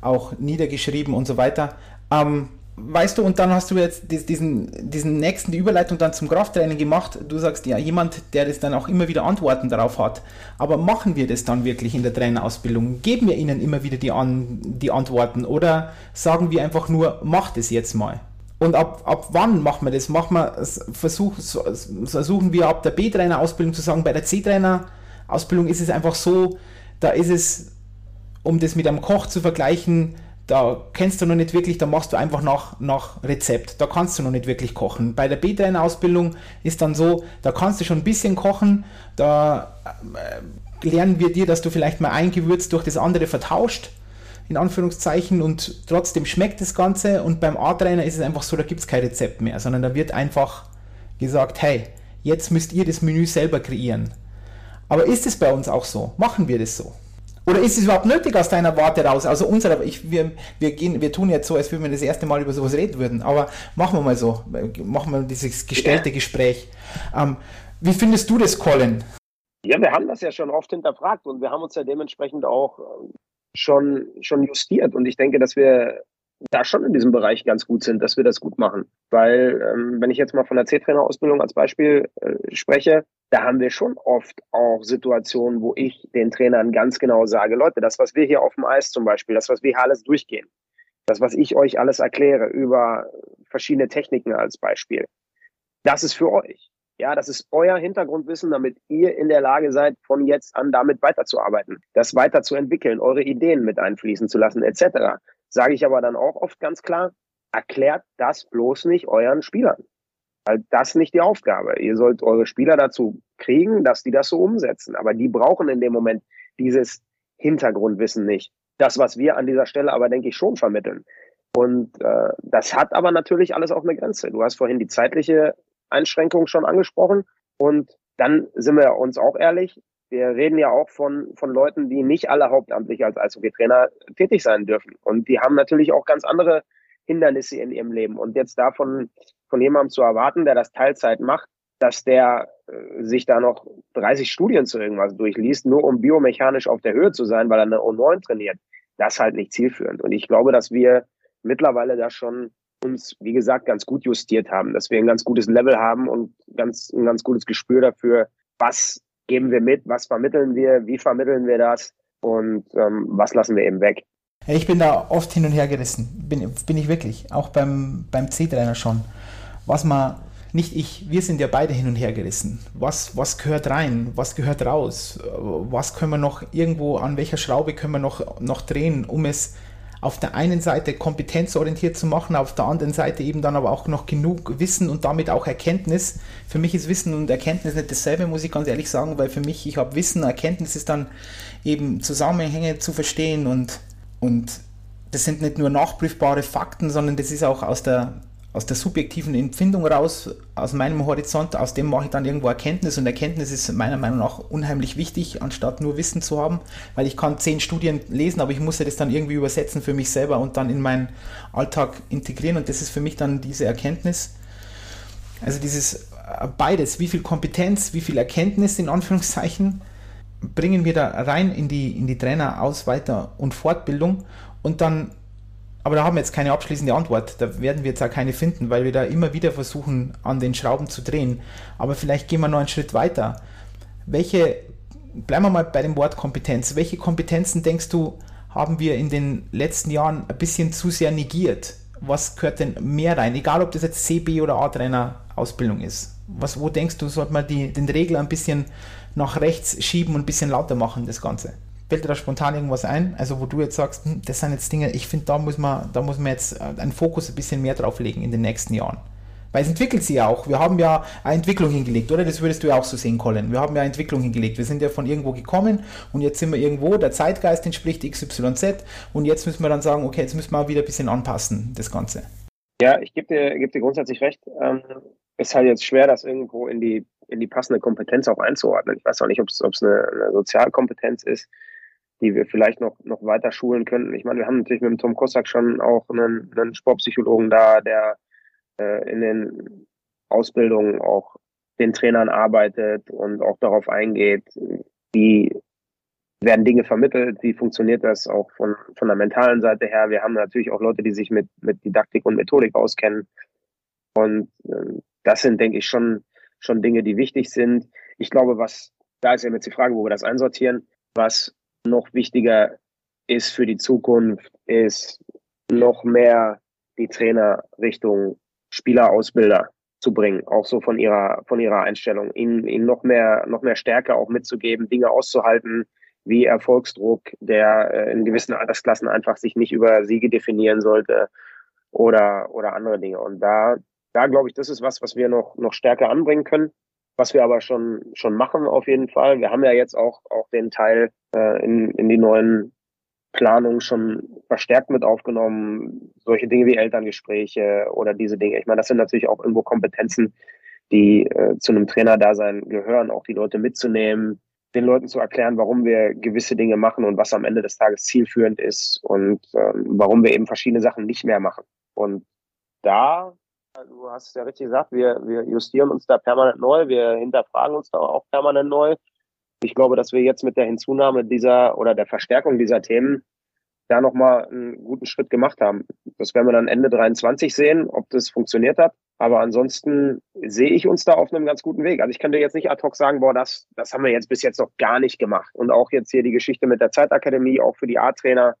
auch niedergeschrieben und so weiter. Ähm, weißt du, und dann hast du jetzt diesen, diesen nächsten die Überleitung dann zum Krafttraining gemacht. Du sagst ja, jemand, der das dann auch immer wieder Antworten darauf hat. Aber machen wir das dann wirklich in der Trainerausbildung? Geben wir ihnen immer wieder die, An die Antworten oder sagen wir einfach nur, macht es jetzt mal? Und ab, ab wann machen wir das? Machen wir, versuch, versuchen wir ab der B-Trainer-Ausbildung zu sagen, bei der C-Trainer-Ausbildung ist es einfach so, da ist es, um das mit einem Koch zu vergleichen, da kennst du noch nicht wirklich, da machst du einfach nach, nach Rezept. Da kannst du noch nicht wirklich kochen. Bei der B-Trainer-Ausbildung ist dann so, da kannst du schon ein bisschen kochen, da äh, lernen wir dir, dass du vielleicht mal ein Gewürz durch das andere vertauscht, in Anführungszeichen, und trotzdem schmeckt das Ganze. Und beim A-Trainer ist es einfach so, da gibt es kein Rezept mehr, sondern da wird einfach gesagt, hey, jetzt müsst ihr das Menü selber kreieren. Aber ist es bei uns auch so? Machen wir das so? Oder ist es überhaupt nötig aus deiner Warte raus? Also unserer, ich, wir, wir, gehen, wir tun jetzt so, als würden wir das erste Mal über sowas reden würden, aber machen wir mal so, machen wir dieses gestellte ja. Gespräch. Ähm, wie findest du das, Colin? Ja, wir haben das ja schon oft hinterfragt und wir haben uns ja dementsprechend auch schon, schon justiert. Und ich denke, dass wir da schon in diesem Bereich ganz gut sind, dass wir das gut machen. Weil, ähm, wenn ich jetzt mal von der C-Trainer-Ausbildung als Beispiel äh, spreche, da haben wir schon oft auch Situationen, wo ich den Trainern ganz genau sage, Leute, das, was wir hier auf dem Eis zum Beispiel, das, was wir hier alles durchgehen, das, was ich euch alles erkläre über verschiedene Techniken als Beispiel, das ist für euch. Ja, das ist euer Hintergrundwissen, damit ihr in der Lage seid, von jetzt an damit weiterzuarbeiten, das weiterzuentwickeln, eure Ideen mit einfließen zu lassen, etc. Sage ich aber dann auch oft ganz klar, erklärt das bloß nicht euren Spielern. Weil das nicht die Aufgabe. Ihr sollt eure Spieler dazu kriegen, dass die das so umsetzen. Aber die brauchen in dem Moment dieses Hintergrundwissen nicht. Das, was wir an dieser Stelle aber, denke ich, schon vermitteln. Und äh, das hat aber natürlich alles auch eine Grenze. Du hast vorhin die zeitliche Einschränkung schon angesprochen. Und dann sind wir uns auch ehrlich, wir reden ja auch von, von Leuten, die nicht alle hauptamtlich als Eishockey-Trainer tätig sein dürfen. Und die haben natürlich auch ganz andere Hindernisse in ihrem Leben. Und jetzt davon von jemandem zu erwarten, der das Teilzeit macht, dass der äh, sich da noch 30 Studien zu irgendwas durchliest, nur um biomechanisch auf der Höhe zu sein, weil er eine O9 trainiert, das ist halt nicht zielführend. Und ich glaube, dass wir mittlerweile da schon uns, wie gesagt, ganz gut justiert haben, dass wir ein ganz gutes Level haben und ganz, ein ganz gutes Gespür dafür, was geben wir mit, was vermitteln wir, wie vermitteln wir das und ähm, was lassen wir eben weg. Ich bin da oft hin und her gerissen, bin, bin ich wirklich, auch beim, beim C-Trainer schon. Was man, nicht ich, wir sind ja beide hin und her gerissen. Was, was gehört rein, was gehört raus, was können wir noch irgendwo, an welcher Schraube können wir noch, noch drehen, um es auf der einen Seite kompetenzorientiert zu machen, auf der anderen Seite eben dann aber auch noch genug Wissen und damit auch Erkenntnis. Für mich ist Wissen und Erkenntnis nicht dasselbe, muss ich ganz ehrlich sagen, weil für mich, ich habe Wissen, Erkenntnis ist dann eben Zusammenhänge zu verstehen und und das sind nicht nur nachprüfbare Fakten, sondern das ist auch aus der, aus der subjektiven Empfindung raus, aus meinem Horizont, aus dem mache ich dann irgendwo Erkenntnis. Und Erkenntnis ist meiner Meinung nach unheimlich wichtig, anstatt nur Wissen zu haben, weil ich kann zehn Studien lesen, aber ich muss ja das dann irgendwie übersetzen für mich selber und dann in meinen Alltag integrieren. Und das ist für mich dann diese Erkenntnis. Also dieses äh, beides, wie viel Kompetenz, wie viel Erkenntnis in Anführungszeichen bringen wir da rein in die, in die Traineraus-, Weiter- und Fortbildung. Und dann, aber da haben wir jetzt keine abschließende Antwort, da werden wir jetzt auch keine finden, weil wir da immer wieder versuchen, an den Schrauben zu drehen. Aber vielleicht gehen wir noch einen Schritt weiter. Welche, bleiben wir mal bei dem Wort Kompetenz, welche Kompetenzen denkst du, haben wir in den letzten Jahren ein bisschen zu sehr negiert? Was gehört denn mehr rein? Egal, ob das jetzt CB oder A-Trainer-Ausbildung ist. Was, wo denkst du, sollte man die, den Regler ein bisschen nach rechts schieben und ein bisschen lauter machen, das Ganze. Fällt dir da spontan irgendwas ein? Also wo du jetzt sagst, hm, das sind jetzt Dinge, ich finde, da muss man, da muss man jetzt äh, einen Fokus ein bisschen mehr drauf legen in den nächsten Jahren. Weil es entwickelt sich ja auch. Wir haben ja eine Entwicklung hingelegt, oder? Das würdest du ja auch so sehen, Colin. Wir haben ja eine Entwicklung hingelegt. Wir sind ja von irgendwo gekommen und jetzt sind wir irgendwo, der Zeitgeist entspricht XYZ und jetzt müssen wir dann sagen, okay, jetzt müssen wir auch wieder ein bisschen anpassen, das Ganze. Ja, ich gebe dir, geb dir grundsätzlich recht. Ähm, ist halt jetzt schwer, das irgendwo in die in die passende Kompetenz auch einzuordnen. Ich weiß auch nicht, ob es eine, eine Sozialkompetenz ist, die wir vielleicht noch, noch weiter schulen könnten. Ich meine, wir haben natürlich mit dem Tom Kossack schon auch einen, einen Sportpsychologen da, der äh, in den Ausbildungen auch den Trainern arbeitet und auch darauf eingeht, wie werden Dinge vermittelt, wie funktioniert das auch von, von der mentalen Seite her. Wir haben natürlich auch Leute, die sich mit, mit Didaktik und Methodik auskennen. Und äh, das sind, denke ich, schon schon Dinge, die wichtig sind. Ich glaube, was, da ist ja jetzt die Frage, wo wir das einsortieren, was noch wichtiger ist für die Zukunft, ist noch mehr die Trainer Richtung Spielerausbilder zu bringen, auch so von ihrer, von ihrer Einstellung, ihnen, ihnen noch mehr, noch mehr Stärke auch mitzugeben, Dinge auszuhalten, wie Erfolgsdruck, der äh, in gewissen Altersklassen einfach sich nicht über Siege definieren sollte oder, oder andere Dinge. Und da, da glaube ich, das ist was, was wir noch, noch stärker anbringen können, was wir aber schon, schon machen auf jeden Fall. Wir haben ja jetzt auch, auch den Teil äh, in, in die neuen Planungen schon verstärkt mit aufgenommen. Solche Dinge wie Elterngespräche oder diese Dinge. Ich meine, das sind natürlich auch irgendwo Kompetenzen, die äh, zu einem Trainerdasein gehören, auch die Leute mitzunehmen, den Leuten zu erklären, warum wir gewisse Dinge machen und was am Ende des Tages zielführend ist und ähm, warum wir eben verschiedene Sachen nicht mehr machen. Und da, du hast es ja richtig gesagt, wir, wir justieren uns da permanent neu, wir hinterfragen uns da auch permanent neu. Ich glaube, dass wir jetzt mit der Hinzunahme dieser oder der Verstärkung dieser Themen da nochmal einen guten Schritt gemacht haben. Das werden wir dann Ende 23 sehen, ob das funktioniert hat. Aber ansonsten sehe ich uns da auf einem ganz guten Weg. Also ich könnte jetzt nicht ad hoc sagen, boah, das, das haben wir jetzt bis jetzt noch gar nicht gemacht. Und auch jetzt hier die Geschichte mit der Zeitakademie, auch für die A-Trainer,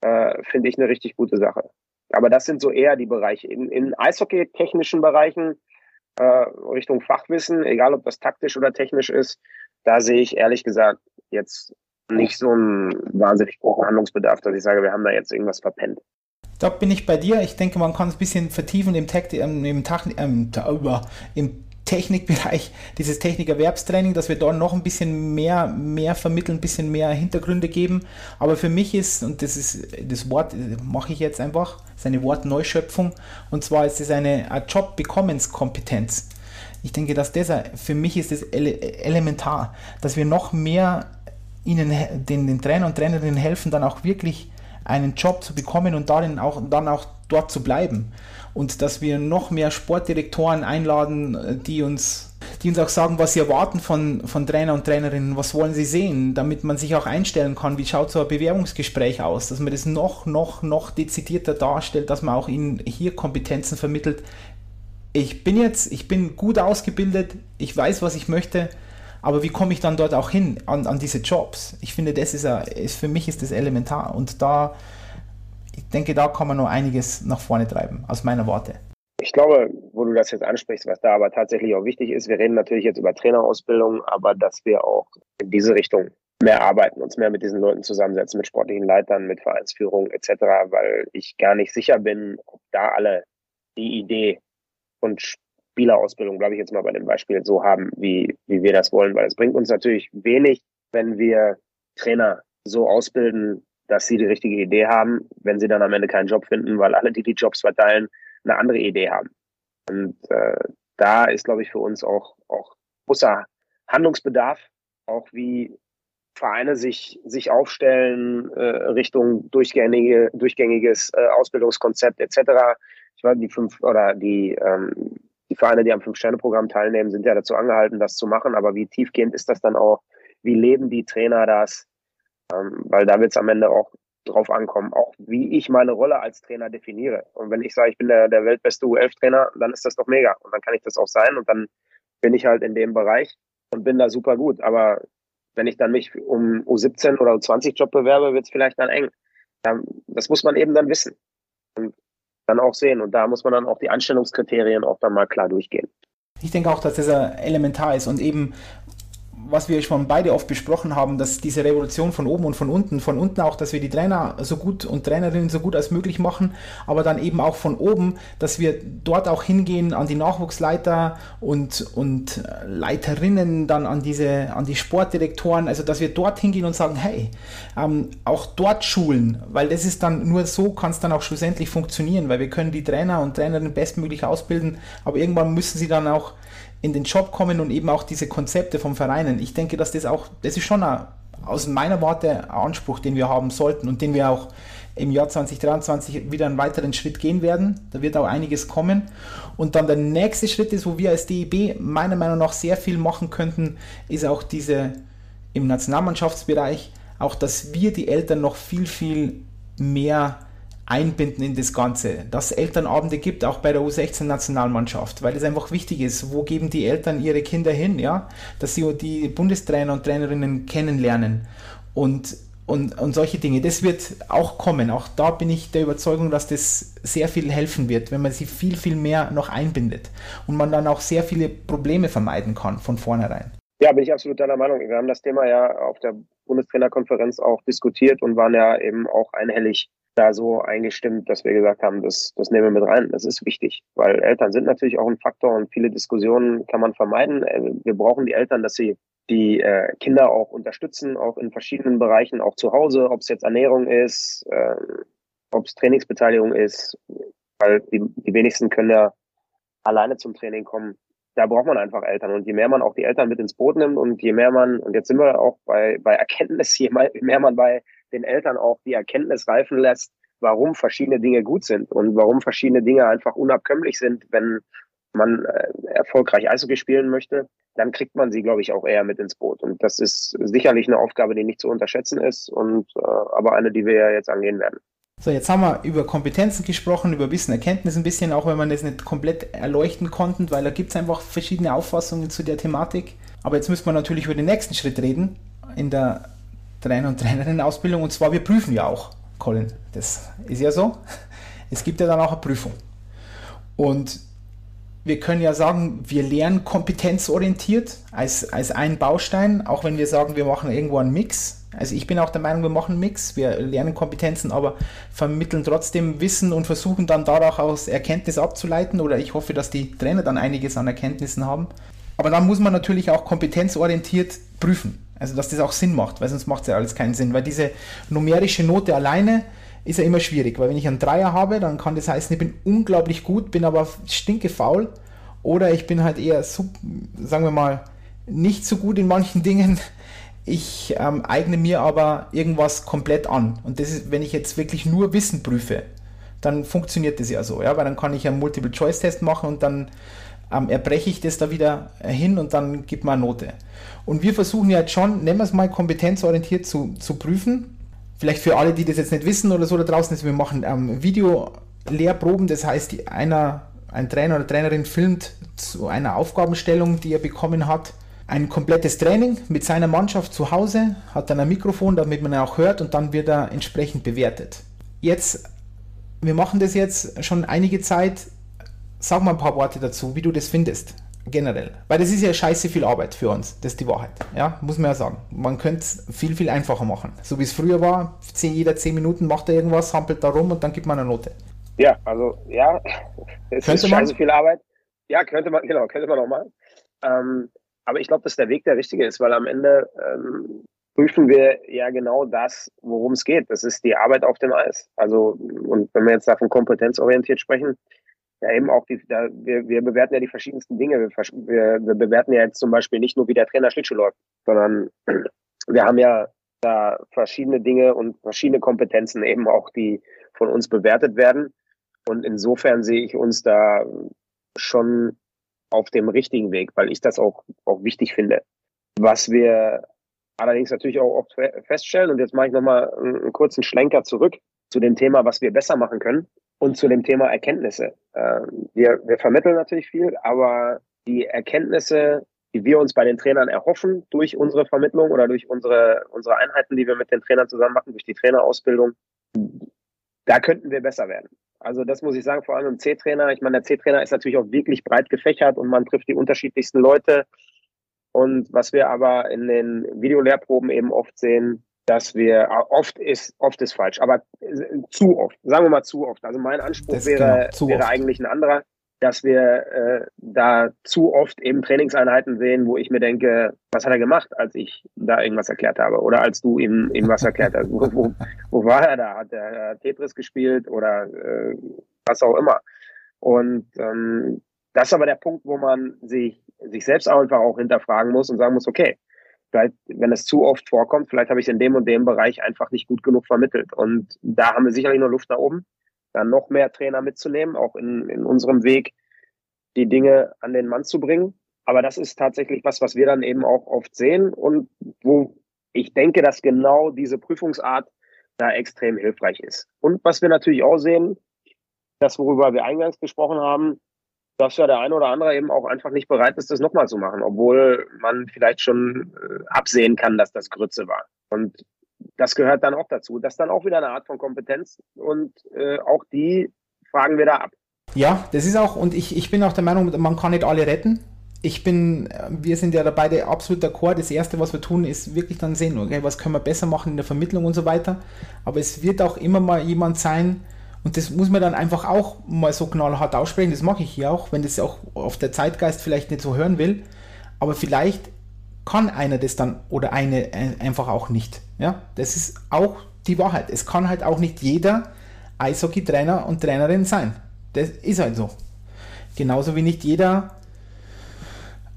äh, finde ich eine richtig gute Sache. Aber das sind so eher die Bereiche. In, in Eishockey-technischen Bereichen, äh, Richtung Fachwissen, egal ob das taktisch oder technisch ist, da sehe ich ehrlich gesagt jetzt nicht so einen wahnsinnig großen Handlungsbedarf, dass ich sage, wir haben da jetzt irgendwas verpennt. Da bin ich bei dir. Ich denke, man kann es ein bisschen vertiefen im, Takt, ähm, im, Tag, ähm, im Technikbereich, dieses Technikerwerbstraining, dass wir da noch ein bisschen mehr, mehr vermitteln, ein bisschen mehr Hintergründe geben. Aber für mich ist, und das ist das Wort, mache ich jetzt einfach, seine Wortneuschöpfung, und zwar ist es eine, eine Job-Bekommenskompetenz. Ich denke, dass das für mich ist das elementar, dass wir noch mehr ihnen, den, den Trainer und Trainerinnen helfen, dann auch wirklich einen Job zu bekommen und darin auch, dann auch dort zu bleiben. Und dass wir noch mehr Sportdirektoren einladen, die uns, die uns auch sagen, was sie erwarten von, von Trainer und Trainerinnen, was wollen sie sehen, damit man sich auch einstellen kann, wie schaut so ein Bewerbungsgespräch aus, dass man das noch, noch, noch dezidierter darstellt, dass man auch ihnen hier Kompetenzen vermittelt. Ich bin jetzt, ich bin gut ausgebildet, ich weiß, was ich möchte, aber wie komme ich dann dort auch hin an, an diese Jobs? Ich finde, das ist, a, ist für mich ist das elementar und da, denke, da kann man noch einiges nach vorne treiben, aus meiner Warte. Ich glaube, wo du das jetzt ansprichst, was da aber tatsächlich auch wichtig ist, wir reden natürlich jetzt über Trainerausbildung, aber dass wir auch in diese Richtung mehr arbeiten, uns mehr mit diesen Leuten zusammensetzen, mit sportlichen Leitern, mit Vereinsführung etc., weil ich gar nicht sicher bin, ob da alle die Idee und Spielerausbildung, glaube ich jetzt mal bei dem Beispiel, so haben, wie, wie wir das wollen, weil es bringt uns natürlich wenig, wenn wir Trainer so ausbilden, dass sie die richtige Idee haben, wenn sie dann am Ende keinen Job finden, weil alle, die die Jobs verteilen, eine andere Idee haben. Und äh, da ist, glaube ich, für uns auch, auch großer Handlungsbedarf, auch wie Vereine sich, sich aufstellen äh, Richtung durchgängige, durchgängiges äh, Ausbildungskonzept etc. Ich war die fünf oder die ähm, die Vereine, die am Fünf-Sterne-Programm teilnehmen, sind ja dazu angehalten, das zu machen. Aber wie tiefgehend ist das dann auch? Wie leben die Trainer das? Ähm, weil da wird es am Ende auch drauf ankommen, auch wie ich meine Rolle als Trainer definiere. Und wenn ich sage, ich bin der, der weltbeste U11-Trainer, dann ist das doch mega. Und dann kann ich das auch sein. Und dann bin ich halt in dem Bereich und bin da super gut. Aber wenn ich dann mich um U17 oder U20-Job bewerbe, wird es vielleicht dann eng. Das muss man eben dann wissen. Und dann auch sehen. Und da muss man dann auch die Anstellungskriterien auch dann mal klar durchgehen. Ich denke auch, dass das elementar ist und eben was wir schon beide oft besprochen haben, dass diese Revolution von oben und von unten, von unten auch, dass wir die Trainer so gut und Trainerinnen so gut als möglich machen, aber dann eben auch von oben, dass wir dort auch hingehen an die Nachwuchsleiter und, und Leiterinnen, dann an diese, an die Sportdirektoren, also dass wir dort hingehen und sagen, hey, ähm, auch dort schulen, weil das ist dann nur so kann es dann auch schlussendlich funktionieren, weil wir können die Trainer und Trainerinnen bestmöglich ausbilden, aber irgendwann müssen sie dann auch in den Job kommen und eben auch diese Konzepte vom Vereinen. Ich denke, dass das auch, das ist schon ein, aus meiner Warte ein Anspruch, den wir haben sollten und den wir auch im Jahr 2023 wieder einen weiteren Schritt gehen werden. Da wird auch einiges kommen. Und dann der nächste Schritt ist, wo wir als DEB meiner Meinung nach sehr viel machen könnten, ist auch diese im Nationalmannschaftsbereich, auch dass wir die Eltern noch viel, viel mehr einbinden in das Ganze, dass es Elternabende gibt, auch bei der U16-Nationalmannschaft, weil es einfach wichtig ist, wo geben die Eltern ihre Kinder hin, ja, dass sie die Bundestrainer und Trainerinnen kennenlernen und, und, und solche Dinge. Das wird auch kommen. Auch da bin ich der Überzeugung, dass das sehr viel helfen wird, wenn man sie viel, viel mehr noch einbindet und man dann auch sehr viele Probleme vermeiden kann von vornherein. Ja, bin ich absolut deiner Meinung. Wir haben das Thema ja auf der Bundestrainerkonferenz auch diskutiert und waren ja eben auch einhellig da so eingestimmt, dass wir gesagt haben, das, das nehmen wir mit rein. Das ist wichtig, weil Eltern sind natürlich auch ein Faktor und viele Diskussionen kann man vermeiden. Äh, wir brauchen die Eltern, dass sie die äh, Kinder auch unterstützen, auch in verschiedenen Bereichen, auch zu Hause, ob es jetzt Ernährung ist, äh, ob es Trainingsbeteiligung ist, weil die, die wenigsten können ja alleine zum Training kommen. Da braucht man einfach Eltern. Und je mehr man auch die Eltern mit ins Boot nimmt und je mehr man, und jetzt sind wir auch bei, bei Erkenntnis, je mehr man bei den Eltern auch die Erkenntnis reifen lässt, warum verschiedene Dinge gut sind und warum verschiedene Dinge einfach unabkömmlich sind, wenn man äh, erfolgreich Eishockey spielen möchte, dann kriegt man sie, glaube ich, auch eher mit ins Boot. Und das ist sicherlich eine Aufgabe, die nicht zu unterschätzen ist, und äh, aber eine, die wir ja jetzt angehen werden. So, jetzt haben wir über Kompetenzen gesprochen, über Wissen, Erkenntnis ein bisschen, auch wenn wir das nicht komplett erleuchten konnten, weil da gibt es einfach verschiedene Auffassungen zu der Thematik. Aber jetzt müssen wir natürlich über den nächsten Schritt reden in der Trainer- und Trainerinnen-Ausbildung. Und zwar, wir prüfen ja auch, Colin. Das ist ja so. Es gibt ja dann auch eine Prüfung. Und wir können ja sagen, wir lernen kompetenzorientiert als, als einen Baustein, auch wenn wir sagen, wir machen irgendwo einen Mix. Also ich bin auch der Meinung, wir machen einen Mix, wir lernen Kompetenzen, aber vermitteln trotzdem Wissen und versuchen dann daraus Erkenntnis abzuleiten oder ich hoffe, dass die Trainer dann einiges an Erkenntnissen haben. Aber dann muss man natürlich auch kompetenzorientiert prüfen. Also dass das auch Sinn macht, weil sonst macht es ja alles keinen Sinn, weil diese numerische Note alleine ist ja immer schwierig, weil wenn ich einen Dreier habe, dann kann das heißen, ich bin unglaublich gut, bin aber stinke faul oder ich bin halt eher, sagen wir mal, nicht so gut in manchen Dingen. Ich ähm, eigne mir aber irgendwas komplett an. Und das ist, wenn ich jetzt wirklich nur Wissen prüfe, dann funktioniert das ja so, ja, weil dann kann ich einen Multiple-Choice-Test machen und dann ähm, erbreche ich das da wieder hin und dann gibt man eine Note. Und wir versuchen ja jetzt schon, nennen wir es mal kompetenzorientiert zu, zu prüfen vielleicht für alle, die das jetzt nicht wissen oder so da draußen ist, wir machen ähm, Video-Lehrproben, das heißt, einer, ein Trainer oder Trainerin filmt zu einer Aufgabenstellung, die er bekommen hat, ein komplettes Training mit seiner Mannschaft zu Hause, hat dann ein Mikrofon, damit man ihn auch hört und dann wird er entsprechend bewertet. Jetzt, wir machen das jetzt schon einige Zeit. Sag mal ein paar Worte dazu, wie du das findest generell. Weil das ist ja scheiße viel Arbeit für uns, das ist die Wahrheit. Ja, muss man ja sagen. Man könnte es viel, viel einfacher machen. So wie es früher war, jeder 10 Minuten macht er irgendwas, hampelt da rum und dann gibt man eine Note. Ja, also ja, es könnte ist man? scheiße viel Arbeit. Ja, könnte man, genau, könnte man auch mal. Ähm, aber ich glaube, dass der Weg der richtige ist, weil am Ende ähm, prüfen wir ja genau das, worum es geht. Das ist die Arbeit auf dem Eis. Also, und wenn wir jetzt davon kompetenzorientiert sprechen, ja eben auch die, da, wir, wir bewerten ja die verschiedensten Dinge. Wir, wir, wir bewerten ja jetzt zum Beispiel nicht nur, wie der Trainer Schlittschuh läuft, sondern wir haben ja da verschiedene Dinge und verschiedene Kompetenzen eben auch, die von uns bewertet werden. Und insofern sehe ich uns da schon auf dem richtigen Weg, weil ich das auch, auch wichtig finde. Was wir allerdings natürlich auch oft feststellen, und jetzt mache ich nochmal einen kurzen Schlenker zurück zu dem Thema, was wir besser machen können und zu dem Thema Erkenntnisse. Ähm, wir, wir vermitteln natürlich viel, aber die Erkenntnisse, die wir uns bei den Trainern erhoffen durch unsere Vermittlung oder durch unsere, unsere Einheiten, die wir mit den Trainern zusammen machen, durch die Trainerausbildung, da könnten wir besser werden. Also das muss ich sagen, vor allem im C-Trainer. Ich meine, der C-Trainer ist natürlich auch wirklich breit gefächert und man trifft die unterschiedlichsten Leute. Und was wir aber in den Videolehrproben eben oft sehen, dass wir oft ist oft ist falsch, aber zu oft, sagen wir mal zu oft. Also mein Anspruch das wäre genau, wäre eigentlich ein anderer, dass wir äh, da zu oft eben Trainingseinheiten sehen, wo ich mir denke, was hat er gemacht, als ich da irgendwas erklärt habe oder als du ihm, ihm was erklärt hast. Wo, wo, wo war er da? Hat er Tetris gespielt oder äh, was auch immer? Und ähm, das ist aber der Punkt, wo man sich sich selbst einfach auch hinterfragen muss und sagen muss, okay, vielleicht, wenn es zu oft vorkommt, vielleicht habe ich es in dem und dem Bereich einfach nicht gut genug vermittelt. Und da haben wir sicherlich noch Luft nach oben, dann noch mehr Trainer mitzunehmen, auch in, in unserem Weg, die Dinge an den Mann zu bringen. Aber das ist tatsächlich was, was wir dann eben auch oft sehen und wo ich denke, dass genau diese Prüfungsart da extrem hilfreich ist. Und was wir natürlich auch sehen, das, worüber wir eingangs gesprochen haben, dass ja der eine oder andere eben auch einfach nicht bereit ist, das nochmal zu machen, obwohl man vielleicht schon äh, absehen kann, dass das Grütze war. Und das gehört dann auch dazu. Das ist dann auch wieder eine Art von Kompetenz und äh, auch die fragen wir da ab. Ja, das ist auch, und ich, ich bin auch der Meinung, man kann nicht alle retten. ich bin, wir sind ja beide absolut d'accord. Das Erste, was wir tun, ist wirklich dann sehen, okay, was können wir besser machen in der Vermittlung und so weiter. Aber es wird auch immer mal jemand sein, und das muss man dann einfach auch mal so knallhart aussprechen. Das mache ich hier auch, wenn das auch auf der Zeitgeist vielleicht nicht so hören will. Aber vielleicht kann einer das dann oder eine äh, einfach auch nicht. Ja, das ist auch die Wahrheit. Es kann halt auch nicht jeder Eishockey-Trainer und Trainerin sein. Das ist halt so. Genauso wie nicht jeder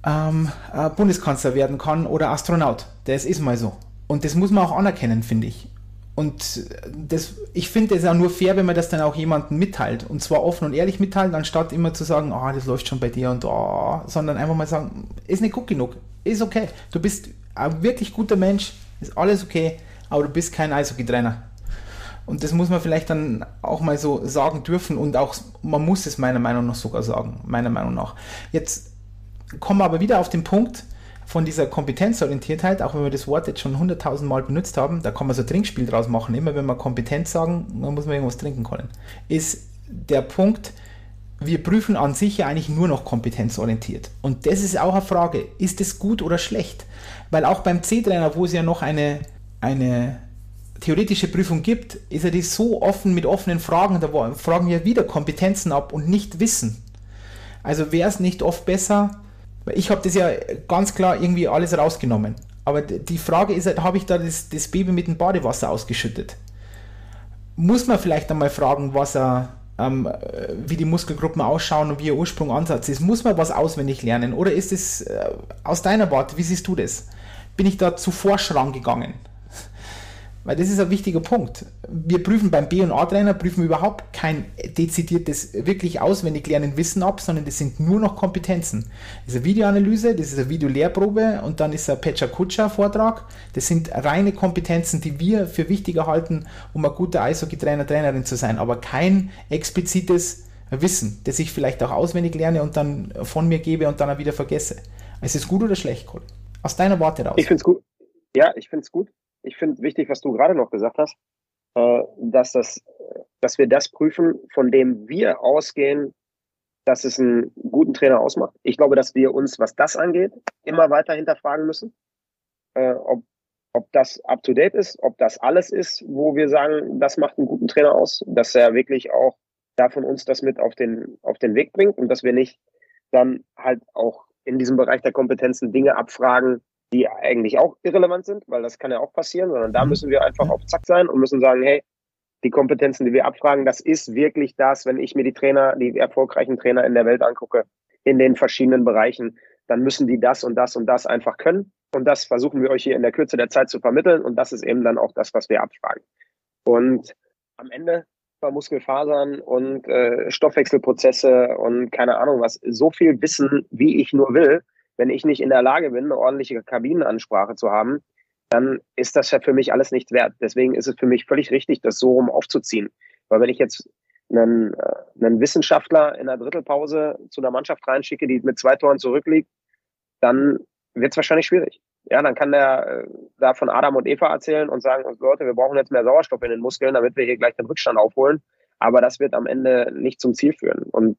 ähm, äh, Bundeskanzler werden kann oder Astronaut. Das ist mal so. Und das muss man auch anerkennen, finde ich. Und das, ich finde es auch nur fair, wenn man das dann auch jemandem mitteilt. Und zwar offen und ehrlich mitteilt, anstatt immer zu sagen, ah, oh, das läuft schon bei dir und oh, sondern einfach mal sagen, ist nicht gut genug, ist okay. Du bist ein wirklich guter Mensch, ist alles okay, aber du bist kein Eishockey-Trainer. Und das muss man vielleicht dann auch mal so sagen dürfen und auch, man muss es meiner Meinung nach sogar sagen, meiner Meinung nach. Jetzt kommen wir aber wieder auf den Punkt von dieser Kompetenzorientiertheit, auch wenn wir das Wort jetzt schon hunderttausend Mal benutzt haben, da kann man so ein Trinkspiel draus machen. Immer wenn wir Kompetenz sagen, dann muss man irgendwas trinken können. Ist der Punkt, wir prüfen an sich ja eigentlich nur noch kompetenzorientiert. Und das ist auch eine Frage, ist es gut oder schlecht? Weil auch beim C-Trainer, wo es ja noch eine, eine theoretische Prüfung gibt, ist er die so offen mit offenen Fragen, da fragen wir wieder Kompetenzen ab und nicht Wissen. Also wäre es nicht oft besser, ich habe das ja ganz klar irgendwie alles rausgenommen. Aber die Frage ist halt, habe ich da das, das Baby mit dem Badewasser ausgeschüttet? Muss man vielleicht einmal fragen, was er, ähm, wie die Muskelgruppen ausschauen und wie ihr Ursprung Ansatz ist? Muss man was auswendig lernen? Oder ist es äh, aus deiner Warte, wie siehst du das? Bin ich da zu forsch rangegangen? Weil das ist ein wichtiger Punkt. Wir prüfen beim B- und A-Trainer, prüfen überhaupt kein dezidiertes, wirklich auswendig lernen Wissen ab, sondern das sind nur noch Kompetenzen. Das ist eine Videoanalyse, das ist eine Videolehrprobe und dann ist ein Pecha Kutscher Vortrag. Das sind reine Kompetenzen, die wir für wichtig erhalten, um ein guter Eishockey-Trainer, Trainerin zu sein, aber kein explizites Wissen, das ich vielleicht auch auswendig lerne und dann von mir gebe und dann auch wieder vergesse. Ist es gut oder schlecht, Cole? Aus deiner Warte raus. Ich finde es gut. Ja, ich finde es gut ich finde wichtig, was du gerade noch gesagt hast, äh, dass, das, dass wir das prüfen, von dem wir ausgehen, dass es einen guten Trainer ausmacht. Ich glaube, dass wir uns, was das angeht, immer weiter hinterfragen müssen, äh, ob, ob das up-to-date ist, ob das alles ist, wo wir sagen, das macht einen guten Trainer aus, dass er wirklich auch da von uns das mit auf den, auf den Weg bringt und dass wir nicht dann halt auch in diesem Bereich der Kompetenzen Dinge abfragen, die eigentlich auch irrelevant sind, weil das kann ja auch passieren, sondern da mhm. müssen wir einfach auf Zack sein und müssen sagen, hey, die Kompetenzen, die wir abfragen, das ist wirklich das, wenn ich mir die Trainer, die erfolgreichen Trainer in der Welt angucke, in den verschiedenen Bereichen, dann müssen die das und das und das einfach können. Und das versuchen wir euch hier in der Kürze der Zeit zu vermitteln. Und das ist eben dann auch das, was wir abfragen. Und am Ende bei Muskelfasern und äh, Stoffwechselprozesse und keine Ahnung was, so viel Wissen, wie ich nur will, wenn ich nicht in der Lage bin, eine ordentliche Kabinenansprache zu haben, dann ist das ja für mich alles nichts wert. Deswegen ist es für mich völlig richtig, das so rum aufzuziehen. Weil wenn ich jetzt einen, äh, einen Wissenschaftler in der Drittelpause zu einer Mannschaft reinschicke, die mit zwei Toren zurückliegt, dann wird es wahrscheinlich schwierig. Ja, dann kann der äh, da von Adam und Eva erzählen und sagen, Leute, wir brauchen jetzt mehr Sauerstoff in den Muskeln, damit wir hier gleich den Rückstand aufholen. Aber das wird am Ende nicht zum Ziel führen. Und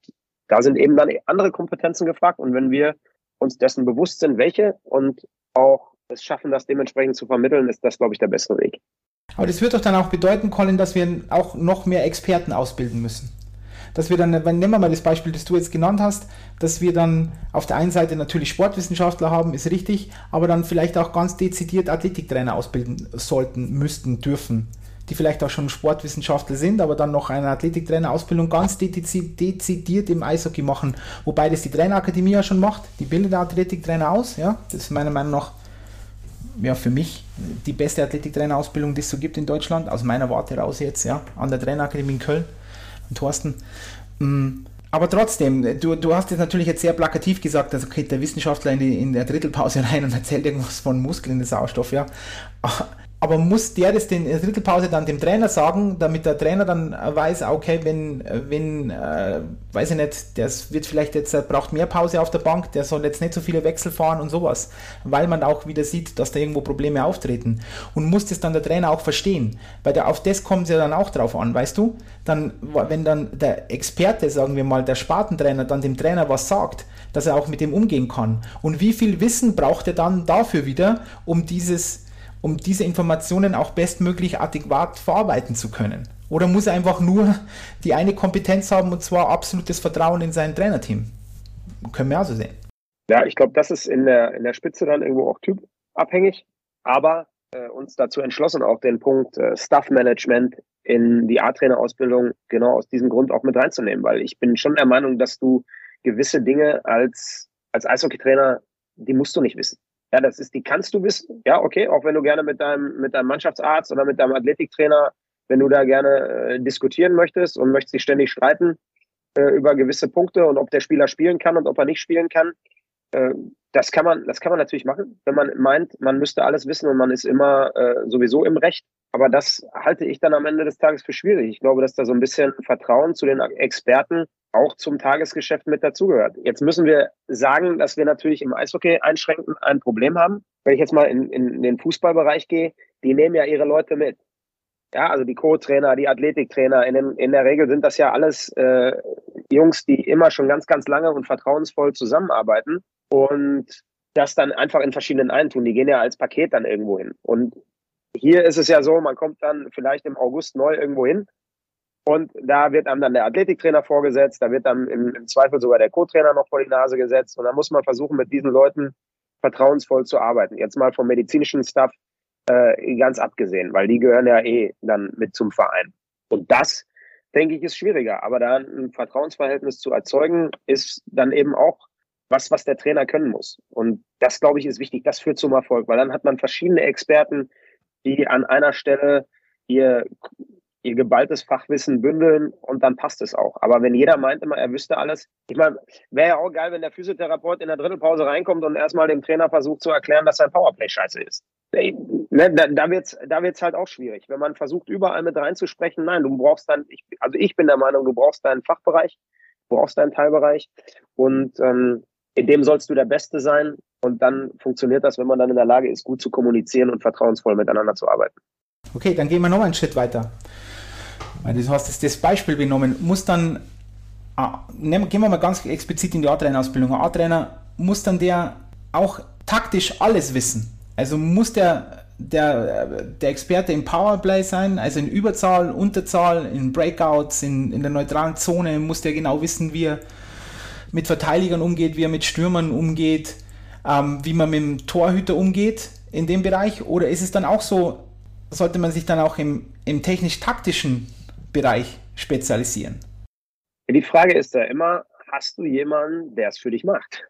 da sind eben dann andere Kompetenzen gefragt. Und wenn wir uns dessen bewusst sind, welche und auch es schaffen, das dementsprechend zu vermitteln, ist das, glaube ich, der bessere Weg. Aber das wird doch dann auch bedeuten, Colin, dass wir auch noch mehr Experten ausbilden müssen. Dass wir dann, nehmen wir mal das Beispiel, das du jetzt genannt hast, dass wir dann auf der einen Seite natürlich Sportwissenschaftler haben, ist richtig, aber dann vielleicht auch ganz dezidiert Athletiktrainer ausbilden sollten, müssten, dürfen die vielleicht auch schon Sportwissenschaftler sind, aber dann noch eine Athletiktrainerausbildung ganz dezidiert im Eishockey machen. Wobei das die Trainerakademie ja schon macht. Die bildet Athletiktrainer aus. Ja? Das ist meiner Meinung nach ja, für mich die beste Athletiktrainerausbildung, die es so gibt in Deutschland. Aus meiner Warte raus jetzt, ja, an der Trainerakademie in Köln. Und Thorsten. Mm, aber trotzdem, du, du hast jetzt natürlich jetzt sehr plakativ gesagt, also okay, der Wissenschaftler in, die, in der Drittelpause rein und erzählt irgendwas von Muskeln in den Sauerstoff, ja aber muss der das in der Drittelpause dann dem Trainer sagen, damit der Trainer dann weiß, okay, wenn, wenn äh, weiß ich nicht, der wird vielleicht jetzt, äh, braucht mehr Pause auf der Bank, der soll jetzt nicht so viele Wechsel fahren und sowas, weil man auch wieder sieht, dass da irgendwo Probleme auftreten. Und muss das dann der Trainer auch verstehen, weil der, auf das kommt es ja dann auch drauf an, weißt du? Dann, wenn dann der Experte, sagen wir mal, der Spartentrainer dann dem Trainer was sagt, dass er auch mit dem umgehen kann. Und wie viel Wissen braucht er dann dafür wieder, um dieses um diese Informationen auch bestmöglich adäquat verarbeiten zu können? Oder muss er einfach nur die eine Kompetenz haben und zwar absolutes Vertrauen in sein Trainerteam? Können wir auch so sehen. Ja, ich glaube, das ist in der, in der Spitze dann irgendwo auch typabhängig, aber äh, uns dazu entschlossen, auch den Punkt äh, Staff Management in die A-Trainer-Ausbildung genau aus diesem Grund auch mit reinzunehmen, weil ich bin schon der Meinung, dass du gewisse Dinge als, als Eishockeytrainer, die musst du nicht wissen. Ja, das ist, die kannst du wissen. Ja, okay, auch wenn du gerne mit deinem, mit deinem Mannschaftsarzt oder mit deinem Athletiktrainer, wenn du da gerne äh, diskutieren möchtest und möchtest dich ständig streiten äh, über gewisse Punkte und ob der Spieler spielen kann und ob er nicht spielen kann, äh, das kann man, das kann man natürlich machen, wenn man meint, man müsste alles wissen und man ist immer äh, sowieso im Recht. Aber das halte ich dann am Ende des Tages für schwierig. Ich glaube, dass da so ein bisschen Vertrauen zu den Experten auch zum Tagesgeschäft mit dazugehört. Jetzt müssen wir sagen, dass wir natürlich im Eishockey einschränkend ein Problem haben. Wenn ich jetzt mal in, in den Fußballbereich gehe, die nehmen ja ihre Leute mit. Ja, also die Co-Trainer, die Athletiktrainer, in, in der Regel sind das ja alles äh, Jungs, die immer schon ganz, ganz lange und vertrauensvoll zusammenarbeiten und das dann einfach in verschiedenen eintun. Die gehen ja als Paket dann irgendwo hin. Und hier ist es ja so, man kommt dann vielleicht im August neu irgendwo hin und da wird einem dann der Athletiktrainer vorgesetzt, da wird dann im, im Zweifel sogar der Co-Trainer noch vor die Nase gesetzt. Und da muss man versuchen, mit diesen Leuten vertrauensvoll zu arbeiten. Jetzt mal vom medizinischen Staff äh, ganz abgesehen, weil die gehören ja eh dann mit zum Verein. Und das, denke ich, ist schwieriger. Aber da ein Vertrauensverhältnis zu erzeugen, ist dann eben auch was, was der Trainer können muss. Und das, glaube ich, ist wichtig. Das führt zum Erfolg, weil dann hat man verschiedene Experten, die an einer Stelle ihr ihr geballtes Fachwissen bündeln und dann passt es auch. Aber wenn jeder meint immer, er wüsste alles, ich meine, wäre ja auch geil, wenn der Physiotherapeut in der Drittelpause reinkommt und erstmal dem Trainer versucht zu erklären, dass sein Powerplay scheiße ist. Ne, da, da wird es da wird's halt auch schwierig. Wenn man versucht, überall mit reinzusprechen, nein, du brauchst dann, ich, also ich bin der Meinung, du brauchst deinen Fachbereich, du brauchst deinen Teilbereich und ähm, in dem sollst du der Beste sein und dann funktioniert das, wenn man dann in der Lage ist, gut zu kommunizieren und vertrauensvoll miteinander zu arbeiten. Okay, dann gehen wir noch einen Schritt weiter. Du hast das, Beispiel genommen, muss dann, ah, gehen wir mal ganz explizit in die A-Trainer-Ausbildung. Ein A-Trainer muss dann der auch taktisch alles wissen. Also muss der, der, der Experte im Powerplay sein, also in Überzahl, Unterzahl, in Breakouts, in, in der neutralen Zone, muss der genau wissen, wie er mit Verteidigern umgeht, wie er mit Stürmern umgeht, ähm, wie man mit dem Torhüter umgeht in dem Bereich? Oder ist es dann auch so, sollte man sich dann auch im, im technisch-taktischen Bereich spezialisieren? Die Frage ist ja immer, hast du jemanden, der es für dich macht?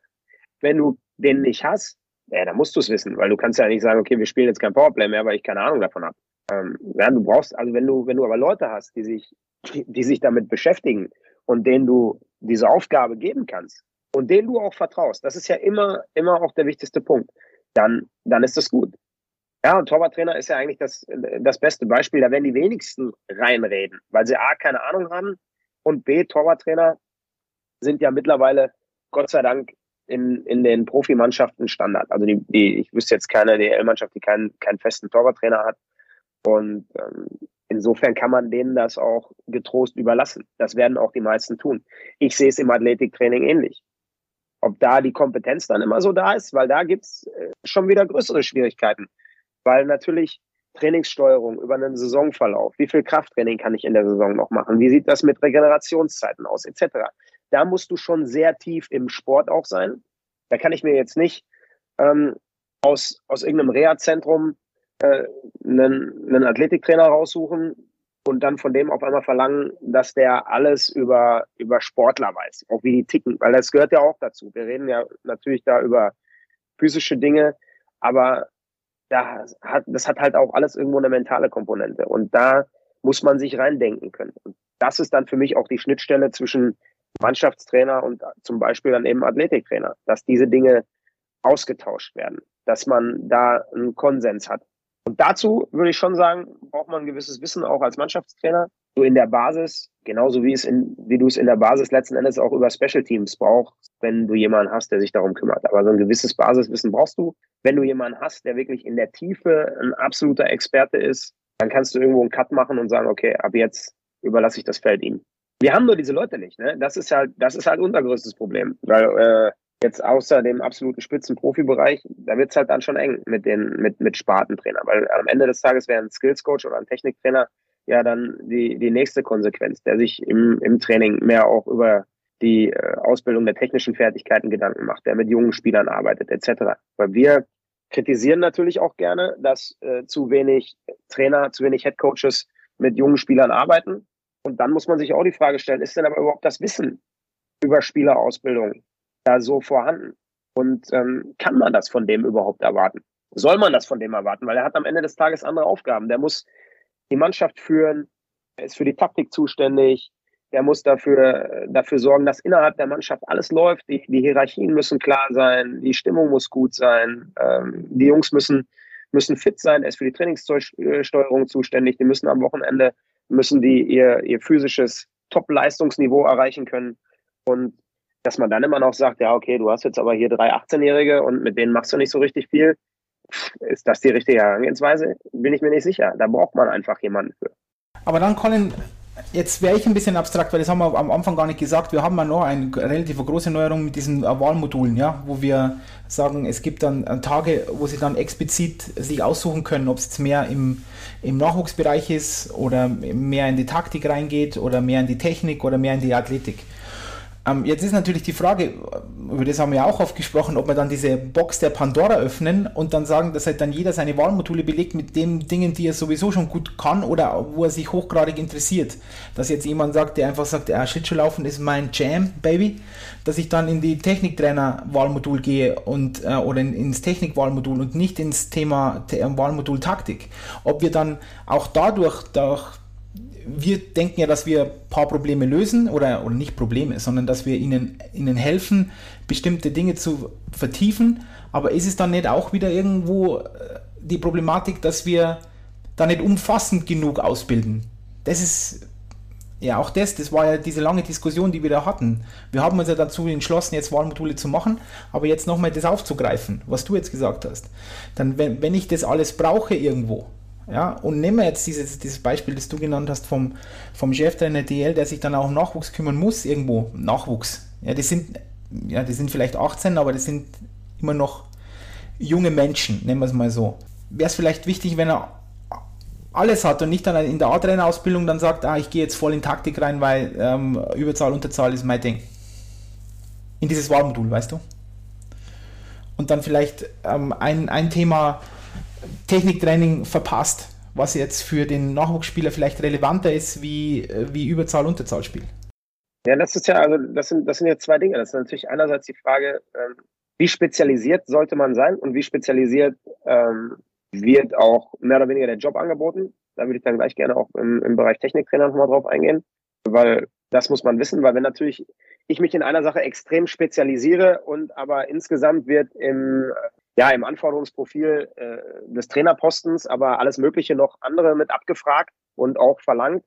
Wenn du den nicht hast, ja, dann musst du es wissen, weil du kannst ja nicht sagen, okay, wir spielen jetzt kein Powerplay mehr, weil ich keine Ahnung davon habe. Ähm, ja, du brauchst, also wenn du, wenn du aber Leute hast, die sich, die sich damit beschäftigen und denen du diese Aufgabe geben kannst und denen du auch vertraust, das ist ja immer, immer auch der wichtigste Punkt, dann, dann ist das gut. Ja, und Torwarttrainer ist ja eigentlich das, das beste Beispiel. Da werden die wenigsten reinreden, weil sie A, keine Ahnung haben und B, Torwarttrainer sind ja mittlerweile, Gott sei Dank, in, in den Profimannschaften Standard. Also die, die, ich wüsste jetzt keine DL-Mannschaft, die keinen, keinen festen Torwarttrainer hat. Und ähm, insofern kann man denen das auch getrost überlassen. Das werden auch die meisten tun. Ich sehe es im Athletiktraining ähnlich. Ob da die Kompetenz dann immer so da ist, weil da gibt's äh, schon wieder größere Schwierigkeiten. Weil natürlich Trainingssteuerung über einen Saisonverlauf, wie viel Krafttraining kann ich in der Saison noch machen, wie sieht das mit Regenerationszeiten aus, etc. Da musst du schon sehr tief im Sport auch sein. Da kann ich mir jetzt nicht ähm, aus, aus irgendeinem Reha-Zentrum äh, einen, einen Athletiktrainer raussuchen und dann von dem auf einmal verlangen, dass der alles über, über Sportler weiß, auch wie die ticken, weil das gehört ja auch dazu. Wir reden ja natürlich da über physische Dinge, aber da hat, das hat halt auch alles irgendwo eine mentale Komponente. Und da muss man sich reindenken können. Und das ist dann für mich auch die Schnittstelle zwischen Mannschaftstrainer und zum Beispiel dann eben Athletiktrainer, dass diese Dinge ausgetauscht werden, dass man da einen Konsens hat. Und dazu würde ich schon sagen, braucht man ein gewisses Wissen auch als Mannschaftstrainer. So in der Basis, genauso wie es in, wie du es in der Basis letzten Endes auch über Special Teams brauchst, wenn du jemanden hast, der sich darum kümmert. Aber so ein gewisses Basiswissen brauchst du. Wenn du jemanden hast, der wirklich in der Tiefe ein absoluter Experte ist, dann kannst du irgendwo einen Cut machen und sagen, okay, ab jetzt überlasse ich das Feld ihm. Wir haben nur diese Leute nicht, ne? Das ist halt, das ist halt unser größtes Problem. Weil äh, jetzt außer dem absoluten Spitzenprofibereich, da wird's halt dann schon eng mit den, mit, mit Spartentrainer. Weil am Ende des Tages wäre ein Skills-Coach oder ein Techniktrainer ja dann die, die nächste Konsequenz, der sich im, im Training mehr auch über die äh, Ausbildung der technischen Fertigkeiten Gedanken macht, der mit jungen Spielern arbeitet, etc. Weil wir kritisieren natürlich auch gerne, dass äh, zu wenig Trainer, zu wenig Headcoaches mit jungen Spielern arbeiten. Und dann muss man sich auch die Frage stellen, ist denn aber überhaupt das Wissen über Spielerausbildung da so vorhanden? Und ähm, kann man das von dem überhaupt erwarten? Soll man das von dem erwarten? Weil er hat am Ende des Tages andere Aufgaben. Der muss die Mannschaft führen, er ist für die Taktik zuständig, der muss dafür, dafür sorgen, dass innerhalb der Mannschaft alles läuft. Die, die Hierarchien müssen klar sein, die Stimmung muss gut sein, ähm, die Jungs müssen, müssen fit sein. Er ist für die Trainingssteuerung zuständig. Die müssen am Wochenende, müssen die ihr, ihr physisches Top-Leistungsniveau erreichen können. Und dass man dann immer noch sagt, ja, okay, du hast jetzt aber hier drei 18-Jährige und mit denen machst du nicht so richtig viel. Ist das die richtige Herangehensweise? Bin ich mir nicht sicher. Da braucht man einfach jemanden für. Aber dann, Colin, Jetzt wäre ich ein bisschen abstrakt, weil das haben wir am Anfang gar nicht gesagt. Wir haben ja noch eine relativ große Neuerung mit diesen Wahlmodulen, ja, wo wir sagen, es gibt dann Tage, wo sie dann explizit sich aussuchen können, ob es jetzt mehr im, im Nachwuchsbereich ist oder mehr in die Taktik reingeht oder mehr in die Technik oder mehr in die Athletik. Ähm, jetzt ist natürlich die Frage, über das haben wir auch oft gesprochen, ob wir dann diese Box der Pandora öffnen und dann sagen, dass halt dann jeder seine Wahlmodule belegt mit den Dingen, die er sowieso schon gut kann oder wo er sich hochgradig interessiert. Dass jetzt jemand sagt, der einfach sagt, ja, Schlittschuhlaufen ist mein Jam, Baby, dass ich dann in die Techniktrainer-Wahlmodul gehe und äh, oder in, ins Technikwahlmodul und nicht ins Thema Wahlmodul Taktik. Ob wir dann auch dadurch, durch wir denken ja, dass wir ein paar Probleme lösen oder, oder nicht Probleme, sondern dass wir ihnen, ihnen helfen, bestimmte Dinge zu vertiefen. Aber ist es dann nicht auch wieder irgendwo äh, die Problematik, dass wir da nicht umfassend genug ausbilden? Das ist ja auch das, das war ja diese lange Diskussion, die wir da hatten. Wir haben uns ja dazu entschlossen, jetzt Wahlmodule zu machen, aber jetzt nochmal das aufzugreifen, was du jetzt gesagt hast. Dann, wenn, wenn ich das alles brauche irgendwo, ja, und nehmen wir jetzt dieses, dieses Beispiel, das du genannt hast vom, vom Cheftrainer DL, der sich dann auch um Nachwuchs kümmern muss, irgendwo. Nachwuchs. Ja, die sind, ja, die sind vielleicht 18, aber das sind immer noch junge Menschen, nennen wir es mal so. Wäre es vielleicht wichtig, wenn er alles hat und nicht dann in der A-Trainer-Ausbildung dann sagt, ah, ich gehe jetzt voll in Taktik rein, weil ähm, Überzahl, Unterzahl ist mein Ding. In dieses Wahlmodul, weißt du? Und dann vielleicht ähm, ein, ein Thema Techniktraining verpasst, was jetzt für den Nachwuchsspieler vielleicht relevanter ist wie, wie Überzahl-Unterzahlspiel? Ja, das ist ja, also das sind, das sind jetzt zwei Dinge. Das ist natürlich einerseits die Frage, ähm, wie spezialisiert sollte man sein und wie spezialisiert ähm, wird auch mehr oder weniger der Job angeboten. Da würde ich dann gleich gerne auch im, im Bereich Techniktrainer nochmal drauf eingehen, weil das muss man wissen, weil wenn natürlich ich mich in einer Sache extrem spezialisiere und aber insgesamt wird im ja, im Anforderungsprofil äh, des Trainerpostens, aber alles Mögliche noch andere mit abgefragt und auch verlangt,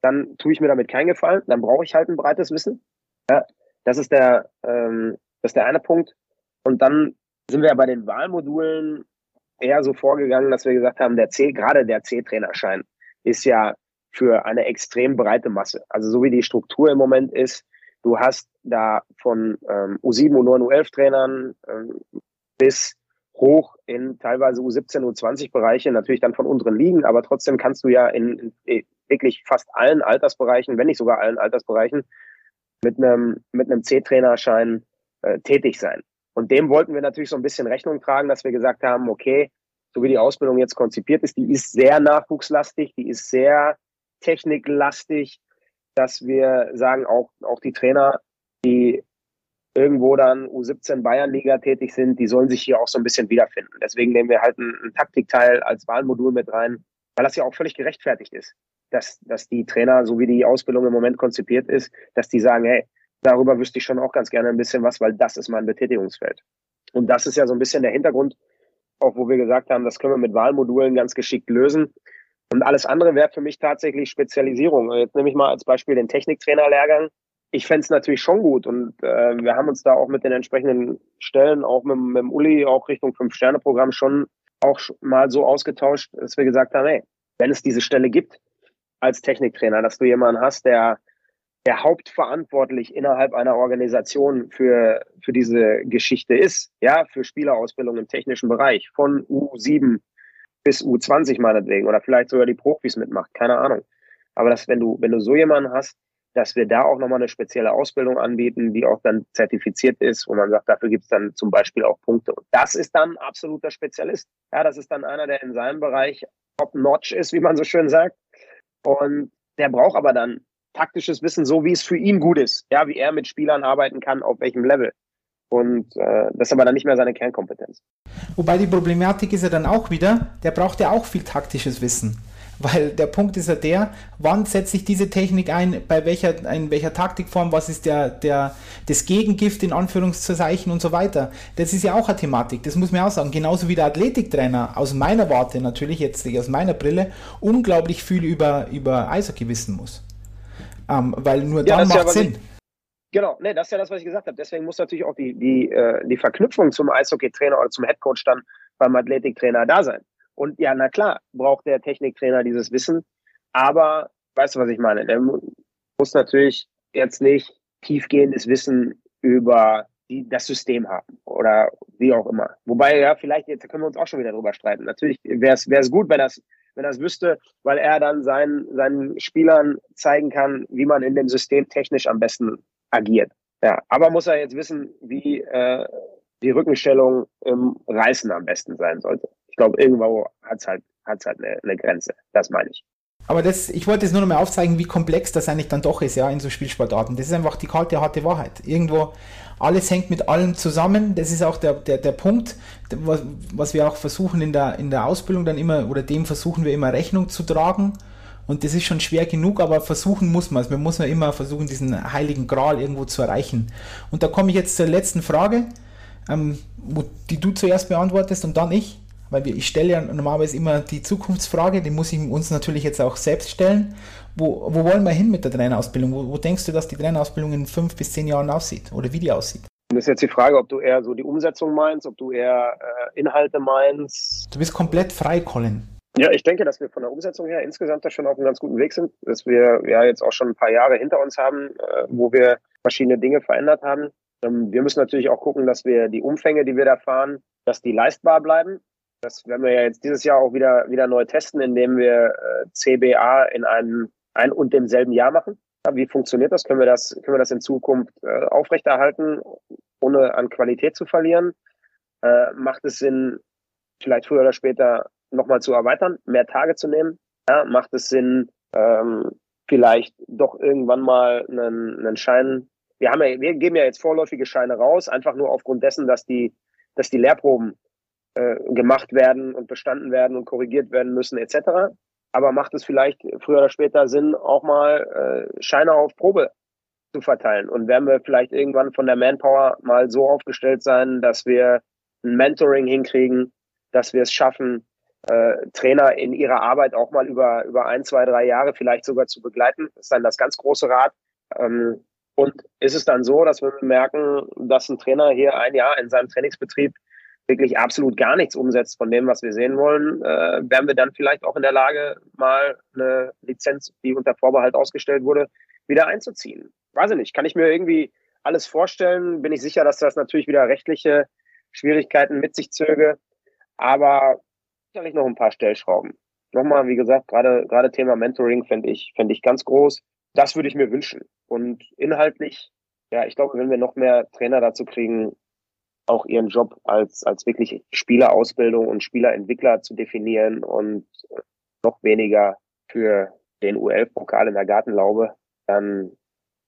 dann tue ich mir damit keinen Gefallen. Dann brauche ich halt ein breites Wissen. Ja, das ist der, ähm, das ist der eine Punkt. Und dann sind wir ja bei den Wahlmodulen eher so vorgegangen, dass wir gesagt haben, der C, gerade der C-Trainerschein ist ja für eine extrem breite Masse. Also so wie die Struktur im Moment ist, du hast da von ähm, U7, U9, U11-Trainern ähm, bis hoch in teilweise U17, U20 Bereiche, natürlich dann von unseren Ligen, aber trotzdem kannst du ja in, in wirklich fast allen Altersbereichen, wenn nicht sogar allen Altersbereichen, mit einem, mit einem C-Trainerschein äh, tätig sein. Und dem wollten wir natürlich so ein bisschen Rechnung tragen, dass wir gesagt haben, okay, so wie die Ausbildung jetzt konzipiert ist, die ist sehr nachwuchslastig, die ist sehr techniklastig, dass wir sagen, auch, auch die Trainer, die irgendwo dann U17 Bayernliga tätig sind, die sollen sich hier auch so ein bisschen wiederfinden. Deswegen nehmen wir halt einen, Taktikteil als Wahlmodul mit rein, weil das ja auch völlig gerechtfertigt ist, dass, dass die Trainer, so wie die Ausbildung im Moment konzipiert ist, dass die sagen, hey, darüber wüsste ich schon auch ganz gerne ein bisschen was, weil das ist mein Betätigungsfeld. Und das ist ja so ein bisschen der Hintergrund, auch wo wir gesagt haben, das können wir mit Wahlmodulen ganz geschickt lösen. Und alles andere wäre für mich tatsächlich Spezialisierung. Jetzt nehme ich mal als Beispiel den Techniktrainerlehrgang. Ich fände es natürlich schon gut und äh, wir haben uns da auch mit den entsprechenden Stellen, auch mit, mit dem Uli, auch Richtung Fünf-Sterne-Programm schon auch mal so ausgetauscht, dass wir gesagt haben, hey, wenn es diese Stelle gibt als Techniktrainer, dass du jemanden hast, der der hauptverantwortlich innerhalb einer Organisation für, für diese Geschichte ist, ja, für Spielerausbildung im technischen Bereich, von U7 bis U20 meinetwegen, oder vielleicht sogar die Profis mitmacht, keine Ahnung. Aber dass, wenn du, wenn du so jemanden hast, dass wir da auch nochmal eine spezielle Ausbildung anbieten, die auch dann zertifiziert ist, wo man sagt, dafür gibt es dann zum Beispiel auch Punkte. Und das ist dann absoluter Spezialist. Ja, das ist dann einer, der in seinem Bereich top-notch ist, wie man so schön sagt. Und der braucht aber dann taktisches Wissen, so wie es für ihn gut ist, ja, wie er mit Spielern arbeiten kann, auf welchem Level. Und äh, das ist aber dann nicht mehr seine Kernkompetenz. Wobei die Problematik ist ja dann auch wieder, der braucht ja auch viel taktisches Wissen. Weil der Punkt ist ja der, wann setze ich diese Technik ein, bei welcher, in welcher Taktikform, was ist der, der, das Gegengift in Anführungszeichen und so weiter. Das ist ja auch eine Thematik, das muss man auch sagen. Genauso wie der Athletiktrainer aus meiner Warte, natürlich jetzt aus meiner Brille, unglaublich viel über, über Eishockey wissen muss. Ähm, weil nur ja, dann macht ja Sinn. Genau, nee, das ist ja das, was ich gesagt habe. Deswegen muss natürlich auch die, die, äh, die Verknüpfung zum Eishockey-Trainer oder zum Headcoach dann beim Athletiktrainer da sein. Und ja, na klar, braucht der Techniktrainer dieses Wissen. Aber weißt du, was ich meine? Der muss natürlich jetzt nicht tiefgehendes Wissen über die, das System haben oder wie auch immer. Wobei, ja, vielleicht, jetzt können wir uns auch schon wieder drüber streiten. Natürlich wäre es gut, wenn das wenn er es wüsste, weil er dann seinen, seinen Spielern zeigen kann, wie man in dem System technisch am besten agiert. Ja, aber muss er jetzt wissen, wie äh, die Rückenstellung im Reißen am besten sein sollte. Ich glaube, irgendwo hat es halt, hat's halt eine, eine Grenze. Das meine ich. Aber das, ich wollte jetzt nur noch mal aufzeigen, wie komplex das eigentlich dann doch ist, ja, in so Spielsportarten. Das ist einfach die kalte, harte Wahrheit. Irgendwo, alles hängt mit allem zusammen. Das ist auch der, der, der Punkt, was, was wir auch versuchen in der, in der Ausbildung dann immer, oder dem versuchen wir immer Rechnung zu tragen. Und das ist schon schwer genug, aber versuchen muss man es. Wir müssen ja immer versuchen, diesen heiligen Gral irgendwo zu erreichen. Und da komme ich jetzt zur letzten Frage, ähm, die du zuerst beantwortest und dann ich weil wir, ich stelle ja normalerweise immer die Zukunftsfrage, die muss ich uns natürlich jetzt auch selbst stellen. Wo, wo wollen wir hin mit der Trainerausbildung? Wo, wo denkst du, dass die Trainerausbildung in fünf bis zehn Jahren aussieht oder wie die aussieht? Das ist jetzt die Frage, ob du eher so die Umsetzung meinst, ob du eher äh, Inhalte meinst. Du bist komplett frei, Colin. Ja, ich denke, dass wir von der Umsetzung her insgesamt da schon auf einem ganz guten Weg sind, dass wir ja jetzt auch schon ein paar Jahre hinter uns haben, äh, wo wir verschiedene Dinge verändert haben. Ähm, wir müssen natürlich auch gucken, dass wir die Umfänge, die wir da fahren, dass die leistbar bleiben. Das werden wir ja jetzt dieses Jahr auch wieder, wieder neu testen, indem wir äh, CBA in einem ein und demselben Jahr machen. Wie funktioniert das? Können wir das, können wir das in Zukunft äh, aufrechterhalten, ohne an Qualität zu verlieren? Äh, macht es Sinn, vielleicht früher oder später nochmal zu erweitern, mehr Tage zu nehmen? Ja, macht es Sinn, ähm, vielleicht doch irgendwann mal einen, einen Schein. Wir haben ja, wir geben ja jetzt vorläufige Scheine raus, einfach nur aufgrund dessen, dass die, dass die Lehrproben äh, gemacht werden und bestanden werden und korrigiert werden müssen etc. Aber macht es vielleicht früher oder später Sinn, auch mal äh, Scheine auf Probe zu verteilen? Und werden wir vielleicht irgendwann von der Manpower mal so aufgestellt sein, dass wir ein Mentoring hinkriegen, dass wir es schaffen, äh, Trainer in ihrer Arbeit auch mal über, über ein, zwei, drei Jahre vielleicht sogar zu begleiten. Das ist dann das ganz große Rad. Ähm, und ist es dann so, dass wir merken, dass ein Trainer hier ein Jahr in seinem Trainingsbetrieb wirklich absolut gar nichts umsetzt von dem, was wir sehen wollen, äh, wären wir dann vielleicht auch in der Lage, mal eine Lizenz, die unter Vorbehalt ausgestellt wurde, wieder einzuziehen. Weiß ich nicht, kann ich mir irgendwie alles vorstellen, bin ich sicher, dass das natürlich wieder rechtliche Schwierigkeiten mit sich zöge, aber sicherlich noch ein paar Stellschrauben. Nochmal, wie gesagt, gerade gerade Thema Mentoring fände ich fände ich ganz groß. Das würde ich mir wünschen. Und inhaltlich, ja, ich glaube, wenn wir noch mehr Trainer dazu kriegen, auch ihren Job als, als wirklich Spielerausbildung und Spielerentwickler zu definieren und noch weniger für den U11-Pokal in der Gartenlaube, dann,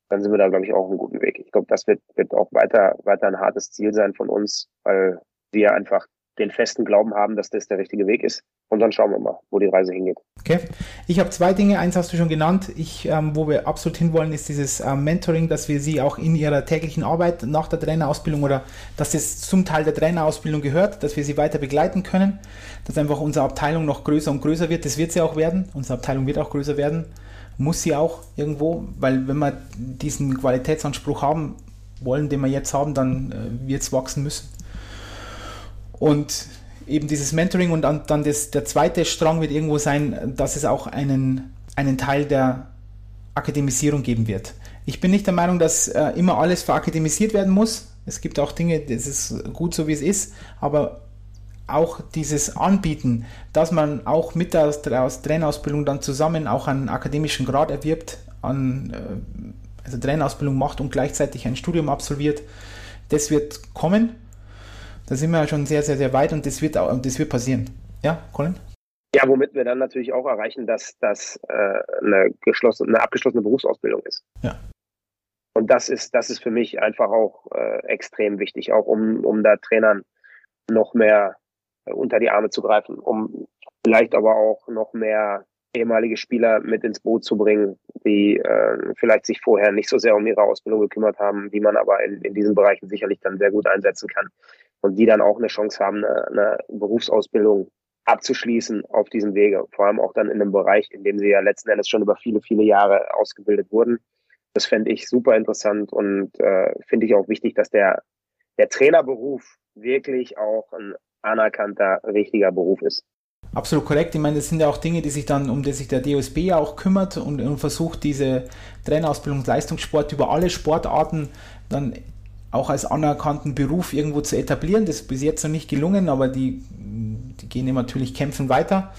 dann sind wir da, glaube ich, auch auf einem guten Weg. Ich glaube, das wird, wird auch weiter, weiter ein hartes Ziel sein von uns, weil wir einfach den festen Glauben haben, dass das der richtige Weg ist. Und dann schauen wir mal, wo die Reise hingeht. Okay. Ich habe zwei Dinge. Eins hast du schon genannt. Ich, ähm, wo wir absolut hinwollen, ist dieses ähm, Mentoring, dass wir sie auch in ihrer täglichen Arbeit nach der Trainerausbildung oder dass das zum Teil der Trainerausbildung gehört, dass wir sie weiter begleiten können, dass einfach unsere Abteilung noch größer und größer wird. Das wird sie auch werden. Unsere Abteilung wird auch größer werden. Muss sie auch irgendwo, weil wenn wir diesen Qualitätsanspruch haben wollen, den wir jetzt haben, dann äh, wird es wachsen müssen. Und eben dieses Mentoring und dann, dann das, der zweite Strang wird irgendwo sein, dass es auch einen, einen Teil der Akademisierung geben wird. Ich bin nicht der Meinung, dass äh, immer alles verakademisiert werden muss. Es gibt auch Dinge, das ist gut so wie es ist, aber auch dieses Anbieten, dass man auch mit der, aus Trainerausbildung dann zusammen auch einen akademischen Grad erwirbt, an, äh, also Trainerausbildung macht und gleichzeitig ein Studium absolviert, das wird kommen. Da sind wir ja schon sehr, sehr, sehr weit und das wird, das wird passieren. Ja, Colin? Ja, womit wir dann natürlich auch erreichen, dass das äh, eine, geschlossene, eine abgeschlossene Berufsausbildung ist. Ja. Und das ist, das ist für mich einfach auch äh, extrem wichtig, auch um, um da Trainern noch mehr äh, unter die Arme zu greifen, um vielleicht aber auch noch mehr ehemalige Spieler mit ins Boot zu bringen, die äh, vielleicht sich vorher nicht so sehr um ihre Ausbildung gekümmert haben, die man aber in, in diesen Bereichen sicherlich dann sehr gut einsetzen kann und die dann auch eine Chance haben, eine, eine Berufsausbildung abzuschließen auf diesem Wege, vor allem auch dann in einem Bereich, in dem sie ja letzten Endes schon über viele, viele Jahre ausgebildet wurden. Das fände ich super interessant und äh, finde ich auch wichtig, dass der, der Trainerberuf wirklich auch ein anerkannter, richtiger Beruf ist. Absolut korrekt. Ich meine, das sind ja auch Dinge, die sich dann, um die sich der DOSB ja auch kümmert und, und versucht, diese Trainerausbildung Leistungssport über alle Sportarten dann auch als anerkannten Beruf irgendwo zu etablieren. Das ist bis jetzt noch nicht gelungen, aber die, die gehen natürlich kämpfen weiter.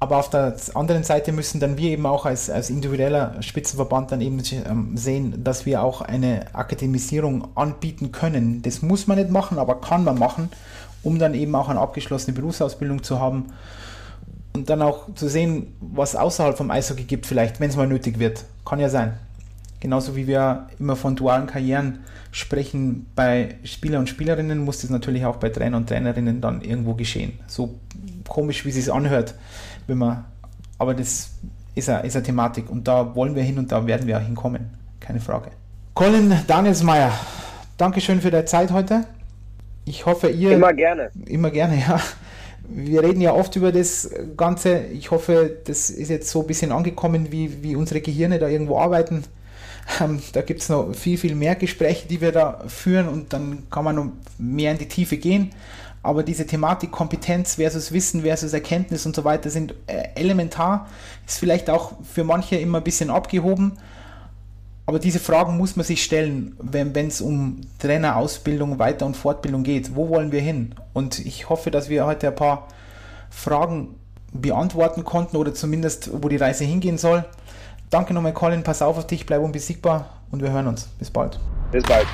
Aber auf der anderen Seite müssen dann wir eben auch als, als individueller Spitzenverband dann eben ähm, sehen, dass wir auch eine Akademisierung anbieten können. Das muss man nicht machen, aber kann man machen um dann eben auch eine abgeschlossene Berufsausbildung zu haben und dann auch zu sehen, was außerhalb vom Eishockey gibt, vielleicht, wenn es mal nötig wird. Kann ja sein. Genauso wie wir immer von dualen Karrieren sprechen bei Spieler und Spielerinnen, muss das natürlich auch bei Trainer und Trainerinnen dann irgendwo geschehen. So komisch, wie es sich anhört, wenn man, aber das ist eine, ist eine Thematik und da wollen wir hin und da werden wir auch hinkommen. Keine Frage. Colin Danielsmeier, Dankeschön für deine Zeit heute. Ich hoffe, ihr. Immer gerne. Immer gerne, ja. Wir reden ja oft über das Ganze. Ich hoffe, das ist jetzt so ein bisschen angekommen, wie, wie unsere Gehirne da irgendwo arbeiten. Ähm, da gibt es noch viel, viel mehr Gespräche, die wir da führen und dann kann man noch mehr in die Tiefe gehen. Aber diese Thematik Kompetenz versus Wissen versus Erkenntnis und so weiter sind äh, elementar. Ist vielleicht auch für manche immer ein bisschen abgehoben aber diese Fragen muss man sich stellen, wenn es um Trainerausbildung, Weiter- und Fortbildung geht. Wo wollen wir hin? Und ich hoffe, dass wir heute ein paar Fragen beantworten konnten oder zumindest, wo die Reise hingehen soll. Danke nochmal, Colin. Pass auf auf dich, bleib unbesiegbar und wir hören uns. Bis bald. Bis bald.